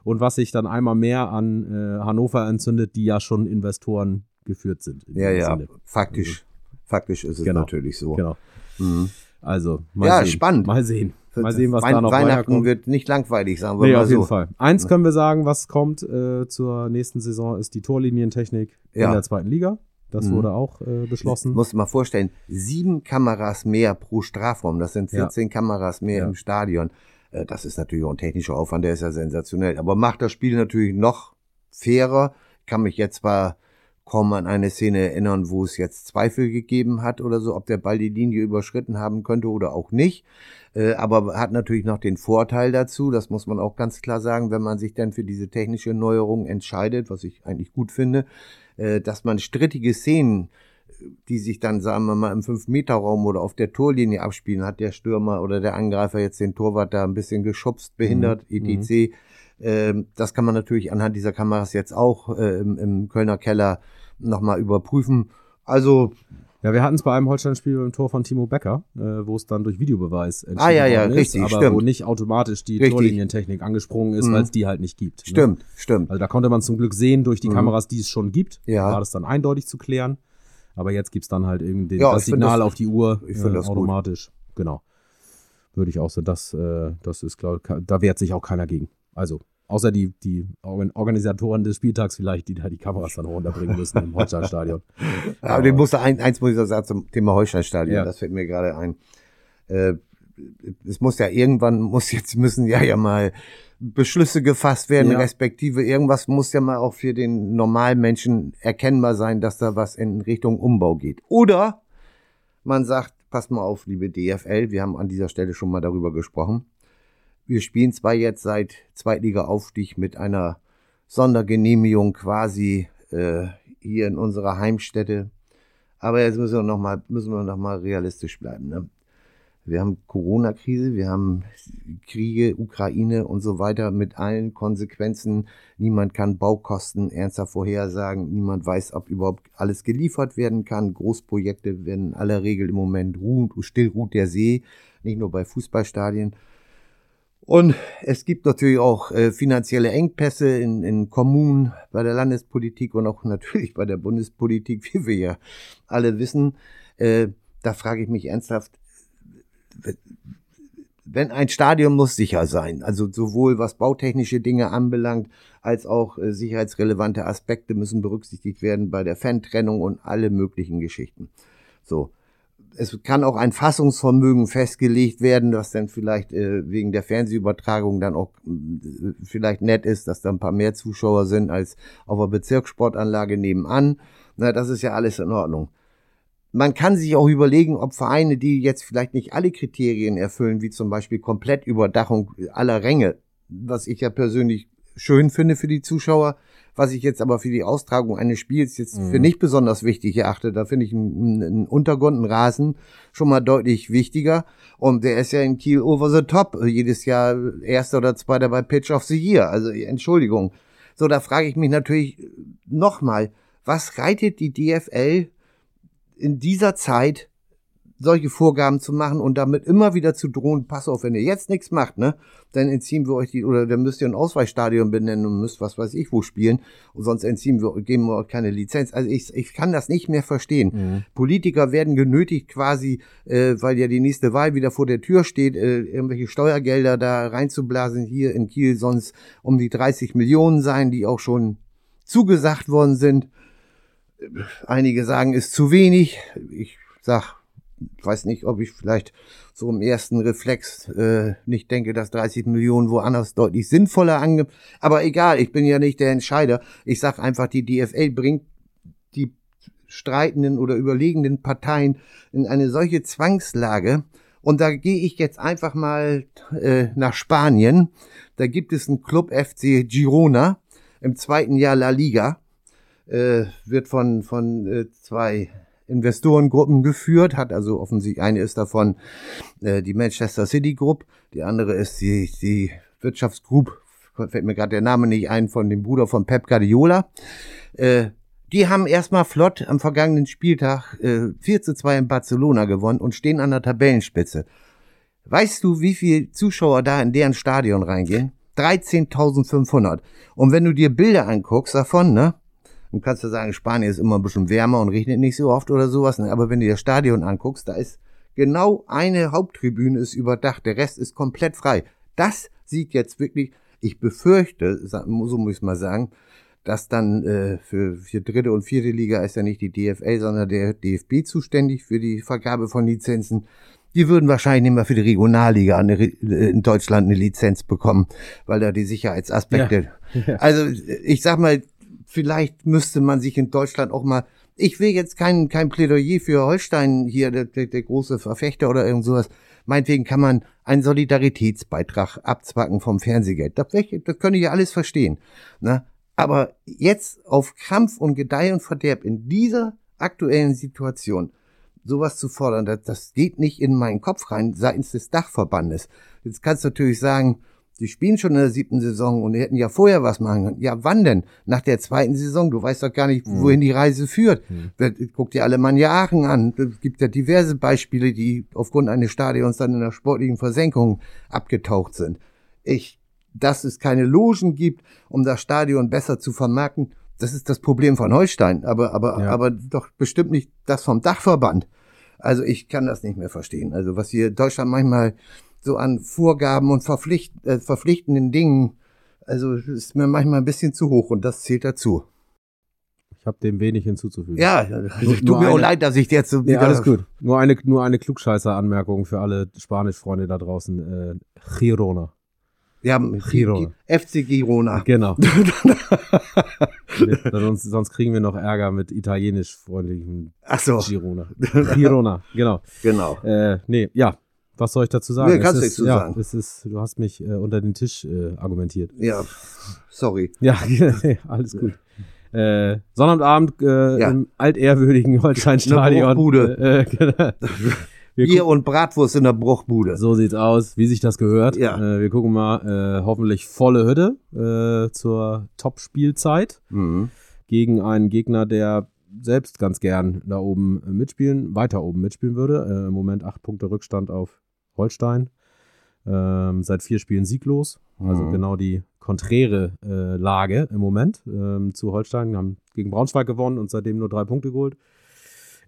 Speaker 1: und was sich dann einmal mehr an äh, Hannover entzündet, die ja schon Investoren geführt sind. in
Speaker 2: Ja, ja,
Speaker 1: Sinne.
Speaker 2: faktisch. Faktisch ist es
Speaker 1: Genau.
Speaker 2: natürlich so.
Speaker 1: Genau.
Speaker 2: Mhm.
Speaker 1: Also, mal
Speaker 2: Ja,
Speaker 1: sehen.
Speaker 2: spannend.
Speaker 1: Mal sehen. Mal sehen, was
Speaker 2: Wein
Speaker 1: da noch
Speaker 2: Weihnachten wird nicht langweilig, sagen wir
Speaker 1: Nee,
Speaker 2: mal
Speaker 1: auf
Speaker 2: so.
Speaker 1: jeden Fall. Eins können wir sagen, was kommt äh, zur nächsten Saison, ist die Torlinientechnik
Speaker 2: Ja.
Speaker 1: in der zweiten Liga. Das
Speaker 2: Mhm.
Speaker 1: wurde auch äh, beschlossen.
Speaker 2: Muss mal vorstellen, sieben Kameras mehr pro Strafraum, das sind
Speaker 1: Ja.
Speaker 2: 14 Kameras mehr
Speaker 1: Ja.
Speaker 2: im Stadion. Äh, Das ist natürlich auch ein technischer Aufwand, der ist ja sensationell. Aber macht das Spiel natürlich noch fairer. Kann mich jetzt zwar kaum an eine Szene erinnern, wo es jetzt Zweifel gegeben hat oder so, ob der Ball die Linie überschritten haben könnte oder auch nicht. Äh, aber hat natürlich noch den Vorteil dazu, das muss man auch ganz klar sagen, wenn man sich dann für diese technische Neuerung entscheidet, was ich eigentlich gut finde, äh, dass man strittige Szenen die sich dann, sagen wir mal, im 5-Meter-Raum oder auf der Torlinie abspielen, hat der Stürmer oder der Angreifer jetzt den Torwart da ein bisschen geschubst, behindert,
Speaker 1: Mhm.
Speaker 2: etc. Ähm, das kann man natürlich anhand dieser Kameras jetzt auch äh, im, im Kölner Keller nochmal überprüfen. Also,
Speaker 1: Ja, wir hatten es bei einem Holstein-Spiel beim Tor von Timo Becker, äh, wo es dann durch Videobeweis entschieden
Speaker 2: Ah, ja, ja,
Speaker 1: ist,
Speaker 2: richtig,
Speaker 1: aber
Speaker 2: stimmt.
Speaker 1: wo nicht automatisch die
Speaker 2: Richtig.
Speaker 1: Torlinientechnik angesprungen ist,
Speaker 2: Mhm.
Speaker 1: weil es die halt nicht gibt. Ne?
Speaker 2: stimmt, stimmt.
Speaker 1: Also da konnte man zum Glück sehen, durch die
Speaker 2: Mhm.
Speaker 1: Kameras, die es schon gibt,
Speaker 2: Ja.
Speaker 1: war das dann eindeutig zu klären. Aber jetzt gibt's dann halt irgendwie
Speaker 2: Ja,
Speaker 1: das Signal
Speaker 2: das-
Speaker 1: auf die Uhr
Speaker 2: ich
Speaker 1: äh,
Speaker 2: das gut.
Speaker 1: automatisch. Genau. Würde ich auch so, das, äh, das ist, glaube ich, da wehrt sich auch keiner gegen. Also, außer die, die Organ- Organisatoren des Spieltags vielleicht, die da die Kameras dann runterbringen müssen im Holsteinstadion.
Speaker 2: Aber den musste ein, eins muss ich noch sagen zum Thema Holsteinstadion,
Speaker 1: Ja.
Speaker 2: das fällt mir gerade ein. Äh, es muss ja irgendwann, muss jetzt müssen ja ja mal Beschlüsse gefasst werden,
Speaker 1: Ja.
Speaker 2: respektive irgendwas muss ja mal auch für den normalen Menschen erkennbar sein, dass da was in Richtung Umbau geht. Oder man sagt, pass mal auf, liebe DFL, wir haben an dieser Stelle schon mal darüber gesprochen. Wir spielen zwar jetzt seit Zweitliga-Aufstieg mit einer Sondergenehmigung quasi äh, hier in unserer Heimstätte, aber jetzt müssen wir noch mal, müssen wir noch realistisch bleiben. Ne? Wir haben Corona-Krise, wir haben Kriege, Ukraine und so weiter mit allen Konsequenzen. Niemand kann Baukosten ernsthaft vorhersagen. Niemand weiß, ob überhaupt alles geliefert werden kann. Großprojekte werden in aller Regel im Moment ruhen, still ruht der See, nicht nur bei Fußballstadien. Und es gibt natürlich auch äh, finanzielle Engpässe in, in Kommunen, bei der Landespolitik und auch natürlich bei der Bundespolitik, wie wir ja alle wissen. Äh, da frage ich mich ernsthaft, wenn ein Stadion muss sicher sein, also sowohl was bautechnische Dinge anbelangt, als auch äh, sicherheitsrelevante Aspekte müssen berücksichtigt werden bei der Fantrennung und alle möglichen Geschichten. So. Es kann auch ein Fassungsvermögen festgelegt werden, das dann vielleicht äh, wegen der Fernsehübertragung dann auch äh, vielleicht nett ist, dass da ein paar mehr Zuschauer sind als auf der Bezirkssportanlage nebenan. Na, das ist ja alles in Ordnung. Man kann sich auch überlegen, ob Vereine, die jetzt vielleicht nicht alle Kriterien erfüllen, wie zum Beispiel Komplettüberdachung aller Ränge, was ich ja persönlich schön finde für die Zuschauer, was ich jetzt aber für die Austragung eines Spiels jetzt
Speaker 1: Mhm.
Speaker 2: für nicht besonders wichtig erachte. Da finde ich einen, einen Untergrund, einen Rasen schon mal deutlich wichtiger. Und der ist ja in Kiel over the top. Jedes Jahr erster oder zweiter bei Pitch of the Year. Also Entschuldigung. So, da frage ich mich natürlich nochmal, was reitet die DFL in dieser Zeit solche Vorgaben zu machen und damit immer wieder zu drohen, pass auf, wenn ihr jetzt nichts macht, ne, dann entziehen wir euch die, oder dann müsst ihr ein Ausweichstadion benennen und müsst was weiß ich wo spielen und sonst entziehen wir, geben wir euch keine Lizenz. Also ich, ich kann das nicht mehr verstehen.
Speaker 1: Mhm.
Speaker 2: Politiker werden genötigt quasi, äh, weil ja die nächste Wahl wieder vor der Tür steht, äh, irgendwelche Steuergelder da reinzublasen, hier in Kiel sonst um die 30 Millionen sein, die auch schon zugesagt worden sind. Einige sagen, ist zu wenig. Ich sag, weiß nicht, ob ich vielleicht so im ersten Reflex äh, nicht denke, dass 30 Millionen woanders deutlich sinnvoller ange... Aber egal, ich bin ja nicht der Entscheider. Ich sag einfach, die DFL bringt die streitenden oder überlegenden Parteien in eine solche Zwangslage. Und da gehe ich jetzt einfach mal äh, nach Spanien. Da gibt es einen Club FC Girona im zweiten Jahr La Liga. Äh, wird von, von äh, zwei Investorengruppen geführt, hat also offensichtlich, eine ist davon äh, die Manchester City Group, die andere ist die, die Wirtschaftsgroup, fällt mir gerade der Name nicht ein, von dem Bruder von Pep Guardiola. Äh, Die haben erstmal flott am vergangenen Spieltag äh, 4 zu 2 in Barcelona gewonnen und stehen an der Tabellenspitze. Weißt du, wie viele Zuschauer da in deren Stadion reingehen? 13.500. Und wenn du dir Bilder anguckst davon, ne? Dann kannst du sagen, Spanien ist immer ein bisschen wärmer und regnet nicht so oft oder sowas. Ne? Aber wenn du dir das Stadion anguckst, da ist genau eine Haupttribüne ist überdacht, der Rest ist komplett frei. Das sieht jetzt wirklich, ich befürchte, so muss ich mal sagen, dass dann äh, für, für dritte und vierte Liga ist ja nicht die DFL, sondern der DFB zuständig für die Vergabe von Lizenzen. Die würden wahrscheinlich nicht mehr für die Regionalliga eine, äh, in Deutschland eine Lizenz bekommen, weil da die Sicherheitsaspekte. Ja. Also ich sag mal, vielleicht müsste man sich in Deutschland auch mal. Ich will jetzt kein, kein Plädoyer für Holstein hier, der, der, der große Verfechter oder irgend sowas. Meinetwegen kann man einen Solidaritätsbeitrag abzwacken vom Fernsehgeld. Das, das könnte ich ja alles verstehen. Ne? Aber jetzt auf Krampf und Gedeih und Verderb in dieser aktuellen Situation sowas zu fordern, das, das geht nicht in meinen Kopf rein seitens des Dachverbandes. Jetzt kannst du natürlich sagen, die spielen schon in der siebten Saison und die hätten ja vorher was machen können. Ja, wann denn? Nach der zweiten Saison? Du weißt doch gar nicht, hm. wohin die Reise führt. Mhm. Guck dir alle Alemannia Aachen an. Es gibt ja diverse Beispiele, die aufgrund eines Stadions dann in der sportlichen Versenkung abgetaucht sind. Ich, dass es keine Logen gibt, um das Stadion besser zu vermarkten, das ist das Problem von Holstein, aber, aber, ja. aber doch bestimmt nicht das vom Dachverband. Also ich kann das nicht mehr verstehen. Also was hier Deutschland manchmal so an Vorgaben und verpflicht, äh, verpflichtenden Dingen, also ist mir manchmal ein bisschen zu hoch und das zählt dazu.
Speaker 1: Ich habe dem wenig hinzuzufügen.
Speaker 2: Ja, also tut mir auch leid, dass ich jetzt so
Speaker 1: nee, alles gut. Nur eine, nur eine Klugscheißer-Anmerkung für alle Spanisch-Freunde da draußen. Äh, Girona.
Speaker 2: Ja, Girona. FC Girona.
Speaker 1: Genau. sonst, sonst kriegen wir noch Ärger mit italienisch freundlichen
Speaker 2: Ach so.
Speaker 1: Girona. Girona, genau.
Speaker 2: Genau.
Speaker 1: Äh, nee, ja, was soll ich dazu sagen?
Speaker 2: Nee, kannst du nichts zu
Speaker 1: ja,
Speaker 2: sagen.
Speaker 1: Es ist, du hast mich äh, unter den Tisch äh, argumentiert.
Speaker 2: Ja, sorry.
Speaker 1: Ja, alles gut. Äh, Sonnabendabend äh, ja. im altehrwürdigen Holsteinstadion.
Speaker 2: Bruchbude. Äh, genau. Bier und Bratwurst in der Bruchbude.
Speaker 1: So sieht's aus, wie sich das gehört.
Speaker 2: Ja.
Speaker 1: Äh, wir gucken mal, äh, hoffentlich volle Hütte äh, zur Top-Spielzeit
Speaker 2: mhm.
Speaker 1: gegen einen Gegner, der selbst ganz gern da oben mitspielen, weiter oben mitspielen würde. Äh, Im Moment acht Punkte Rückstand auf Holstein. Ähm, seit vier Spielen sieglos. Also mhm. genau die konträre äh, Lage im Moment ähm, zu Holstein. Wir haben gegen Braunschweig gewonnen und seitdem nur drei Punkte geholt.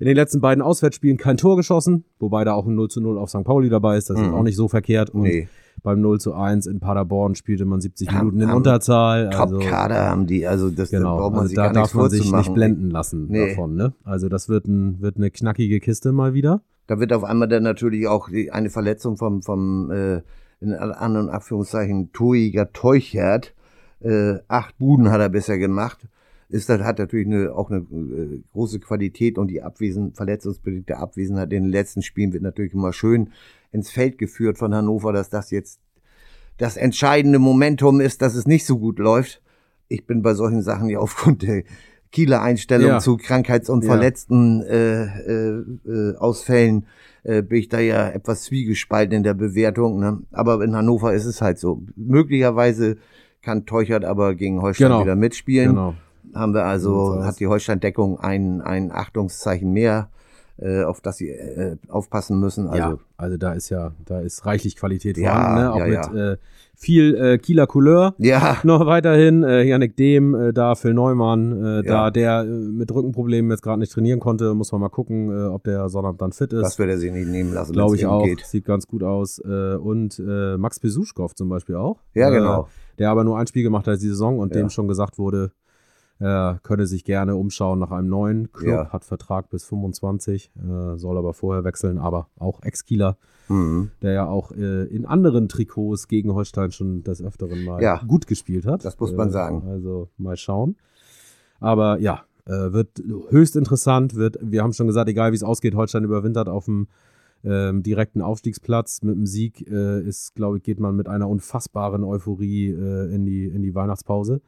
Speaker 1: In den letzten beiden Auswärtsspielen kein Tor geschossen, wobei da auch ein 0 zu 0 auf St. Pauli dabei ist. Das mhm. ist auch nicht so verkehrt. Und
Speaker 2: nee.
Speaker 1: beim 0 zu 1 in Paderborn spielte man 70 haben, Minuten in Unterzahl.
Speaker 2: Also, Top-Kader haben die, also das
Speaker 1: genau,
Speaker 2: braucht man
Speaker 1: also
Speaker 2: sich
Speaker 1: da
Speaker 2: gar
Speaker 1: darf man sich
Speaker 2: nicht
Speaker 1: blenden lassen nee. davon. Ne? Also das wird, ein, wird eine knackige Kiste mal wieder.
Speaker 2: Da wird auf einmal dann natürlich auch die, eine Verletzung vom, vom äh, in anderen Anführungszeichen Tuiger Teuchert. Äh, acht Buden hat er bisher gemacht ist das hat natürlich eine, auch eine äh, große Qualität und die Abwesen, verletzungsbedingte Abwesenheit in den letzten Spielen wird natürlich immer schön ins Feld geführt von Hannover, dass das jetzt das entscheidende Momentum ist, dass es nicht so gut läuft. Ich bin bei solchen Sachen ja aufgrund der Kieler Einstellung ja. zu Krankheits- und ja. verletzten äh, äh, äh, Ausfällen äh, bin ich da ja etwas zwiegespalten in der Bewertung. Ne? Aber in Hannover ist es halt so. Möglicherweise kann Teuchert aber gegen Holstein genau. wieder mitspielen. Genau haben wir also, hat die Holstein-Deckung ein, ein Achtungszeichen mehr, äh, auf das sie äh, aufpassen müssen. Also,
Speaker 1: ja, also da ist ja, da ist reichlich Qualität
Speaker 2: ja,
Speaker 1: vorhanden, ne? auch
Speaker 2: ja,
Speaker 1: mit
Speaker 2: ja.
Speaker 1: Äh, viel äh, Kieler Couleur.
Speaker 2: Ja.
Speaker 1: Noch weiterhin, äh, Janik Dehm, äh, da Phil Neumann, äh, da der mit Rückenproblemen jetzt gerade nicht trainieren konnte, muss man mal gucken, ob der Sonnabend dann fit ist.
Speaker 2: Das wird er sich nicht nehmen lassen.
Speaker 1: Glaube ich auch. Geht. Sieht ganz gut aus. Und Max Besuschkow zum Beispiel auch.
Speaker 2: Ja, genau.
Speaker 1: Der aber nur ein Spiel gemacht hat die Saison und dem schon gesagt wurde, er könne sich gerne umschauen nach einem neuen Club,
Speaker 2: Ja.
Speaker 1: hat Vertrag bis 25, äh, soll aber vorher wechseln, aber auch Ex-Kieler,
Speaker 2: Mhm.
Speaker 1: der ja auch äh, in anderen Trikots gegen Holstein schon des Öfteren mal
Speaker 2: Ja.
Speaker 1: gut gespielt hat.
Speaker 2: Das muss man
Speaker 1: Äh,
Speaker 2: sagen.
Speaker 1: Also mal schauen. Aber ja, äh, wird höchst interessant. Wird, wir haben schon gesagt, egal wie es ausgeht, Holstein überwintert auf dem ähm, direkten Aufstiegsplatz. Mit dem Sieg äh, ist, glaube ich, geht man mit einer unfassbaren Euphorie äh, in, die, in die Weihnachtspause.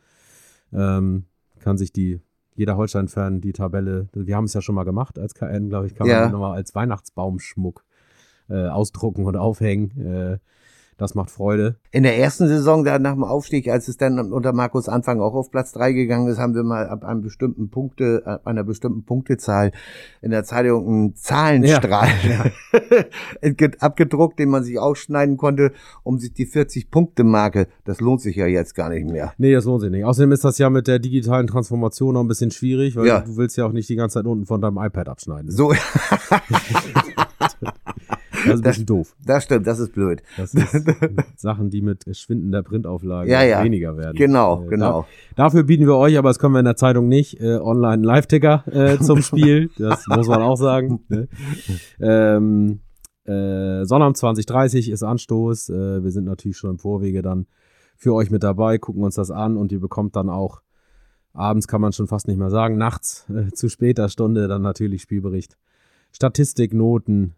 Speaker 1: Ähm, kann sich die, jeder Holstein-Fan die Tabelle, wir haben es ja schon mal gemacht als KN, glaube ich, kann
Speaker 2: Ja.
Speaker 1: man die nochmal als Weihnachtsbaumschmuck äh, ausdrucken und aufhängen. Äh, Das macht Freude.
Speaker 2: In der ersten Saison, da nach dem Aufstieg, als es dann unter Markus Anfang auch auf Platz drei gegangen ist, haben wir mal ab einem bestimmten Punkte, ab einer bestimmten Punktezahl in der Zeitung einen Zahlenstrahl ja. abgedruckt, den man sich ausschneiden konnte, um sich die 40-Punkte-Marke, das lohnt sich ja jetzt gar nicht mehr.
Speaker 1: Nee, das lohnt sich nicht. Außerdem ist das ja mit der digitalen Transformation noch ein bisschen schwierig, weil ja. du willst ja auch nicht die ganze Zeit unten von deinem iPad abschneiden.
Speaker 2: So.
Speaker 1: Das ist ein bisschen doof.
Speaker 2: Das stimmt, das ist blöd.
Speaker 1: Das ist Sachen, die mit schwindender Printauflage
Speaker 2: ja, ja.
Speaker 1: weniger werden.
Speaker 2: Genau, äh, genau.
Speaker 1: Da, dafür bieten wir euch, aber das können wir in der Zeitung nicht, äh, online einen Live-Ticker äh, zum Spiel. Das muss man auch sagen. Ne? Ähm, äh, Sonnabend 2030 ist Anstoß. Äh, wir sind natürlich schon im Vorwege dann für euch mit dabei, gucken uns das an und ihr bekommt dann auch abends kann man schon fast nicht mehr sagen, nachts äh, zu später Stunde dann natürlich Spielbericht, Statistik, Noten,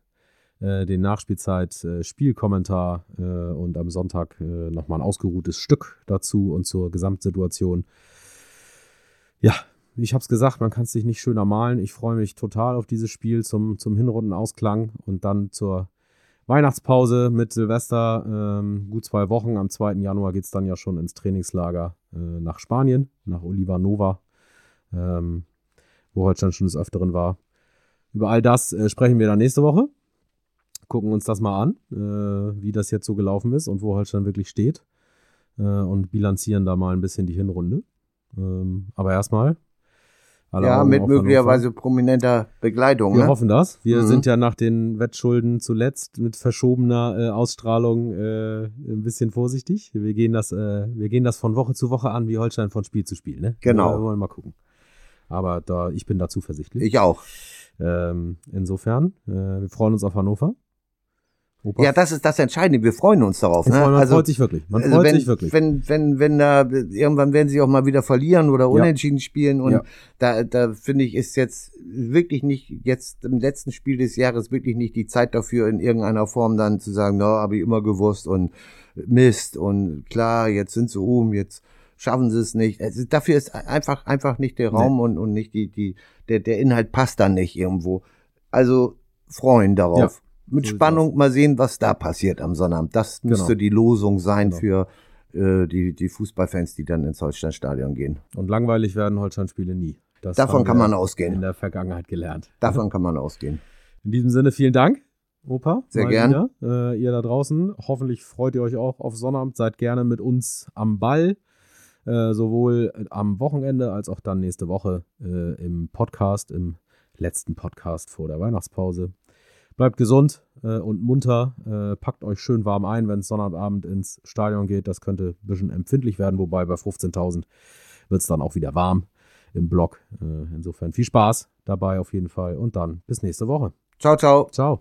Speaker 1: äh, den Nachspielzeit, äh, Spielkommentar äh, und am Sonntag äh, nochmal ein ausgeruhtes Stück dazu und zur Gesamtsituation. Ja, ich habe es gesagt, man kann es sich nicht schöner malen. Ich freue mich total auf dieses Spiel zum, zum Hinrundenausklang und dann zur Weihnachtspause mit Silvester. Ähm, gut zwei Wochen. Am 2. Januar geht es dann ja schon ins Trainingslager äh, nach Spanien, nach Oliva Nova, ähm, wo Holstein schon des Öfteren war. Über all das äh, sprechen wir dann nächste Woche gucken uns das mal an, äh, wie das jetzt so gelaufen ist und wo Holstein wirklich steht. Äh, und bilanzieren da mal ein bisschen die Hinrunde. Ähm, aber erstmal.
Speaker 2: ja, mit möglicherweise prominenter Begleitung.
Speaker 1: Wir
Speaker 2: ne?
Speaker 1: hoffen das. Wir mhm. sind ja nach den Wettschulden zuletzt mit verschobener äh, Ausstrahlung äh, ein bisschen vorsichtig. Wir gehen das, äh, wir gehen das von Woche zu Woche an, wie Holstein von Spiel zu Spiel. Ne?
Speaker 2: Genau.
Speaker 1: Wir wollen mal gucken. Aber da, ich bin da zuversichtlich.
Speaker 2: Ich auch.
Speaker 1: Ähm, insofern, äh, wir freuen uns auf Hannover.
Speaker 2: Opa. Ja, das ist das Entscheidende. Wir freuen uns darauf. Ne?
Speaker 1: Man also, freut sich wirklich. Man also
Speaker 2: freut
Speaker 1: wenn, sich wirklich.
Speaker 2: Wenn, wenn, wenn da irgendwann werden sie auch mal wieder verlieren oder unentschieden ja. spielen und ja. da, da finde ich ist jetzt wirklich nicht jetzt im letzten Spiel des Jahres wirklich nicht die Zeit dafür in irgendeiner Form dann zu sagen, na, no, habe ich immer gewusst und Mist und klar, jetzt sind sie oben, jetzt schaffen sie es nicht. Also dafür ist einfach einfach nicht der Raum nee. und und nicht die die der der Inhalt passt dann nicht irgendwo. Also freuen darauf. Ja mit so Spannung mal sehen, was da passiert am Sonnabend. Das müsste genau. die Losung sein genau. für äh, die, die Fußballfans, die dann ins Holstein-Stadion gehen.
Speaker 1: Und langweilig werden Holstein-Spiele nie.
Speaker 2: Das Davon kann man ausgehen.
Speaker 1: In der Vergangenheit gelernt.
Speaker 2: Davon kann man ausgehen.
Speaker 1: In diesem Sinne vielen Dank, Opa.
Speaker 2: Sehr gern.
Speaker 1: Äh, ihr da draußen. Hoffentlich freut ihr euch auch auf Sonnabend. Seid gerne mit uns am Ball. Äh, sowohl am Wochenende als auch dann nächste Woche äh, im Podcast, im letzten Podcast vor der Weihnachtspause. Bleibt gesund äh, und munter. Äh, packt euch schön warm ein, wenn es Sonnabend ins Stadion geht. Das könnte ein bisschen empfindlich werden, wobei bei 15.000 wird es dann auch wieder warm im Block. Äh, insofern viel Spaß dabei auf jeden Fall und dann bis nächste Woche.
Speaker 2: Ciao, ciao.
Speaker 1: Ciao.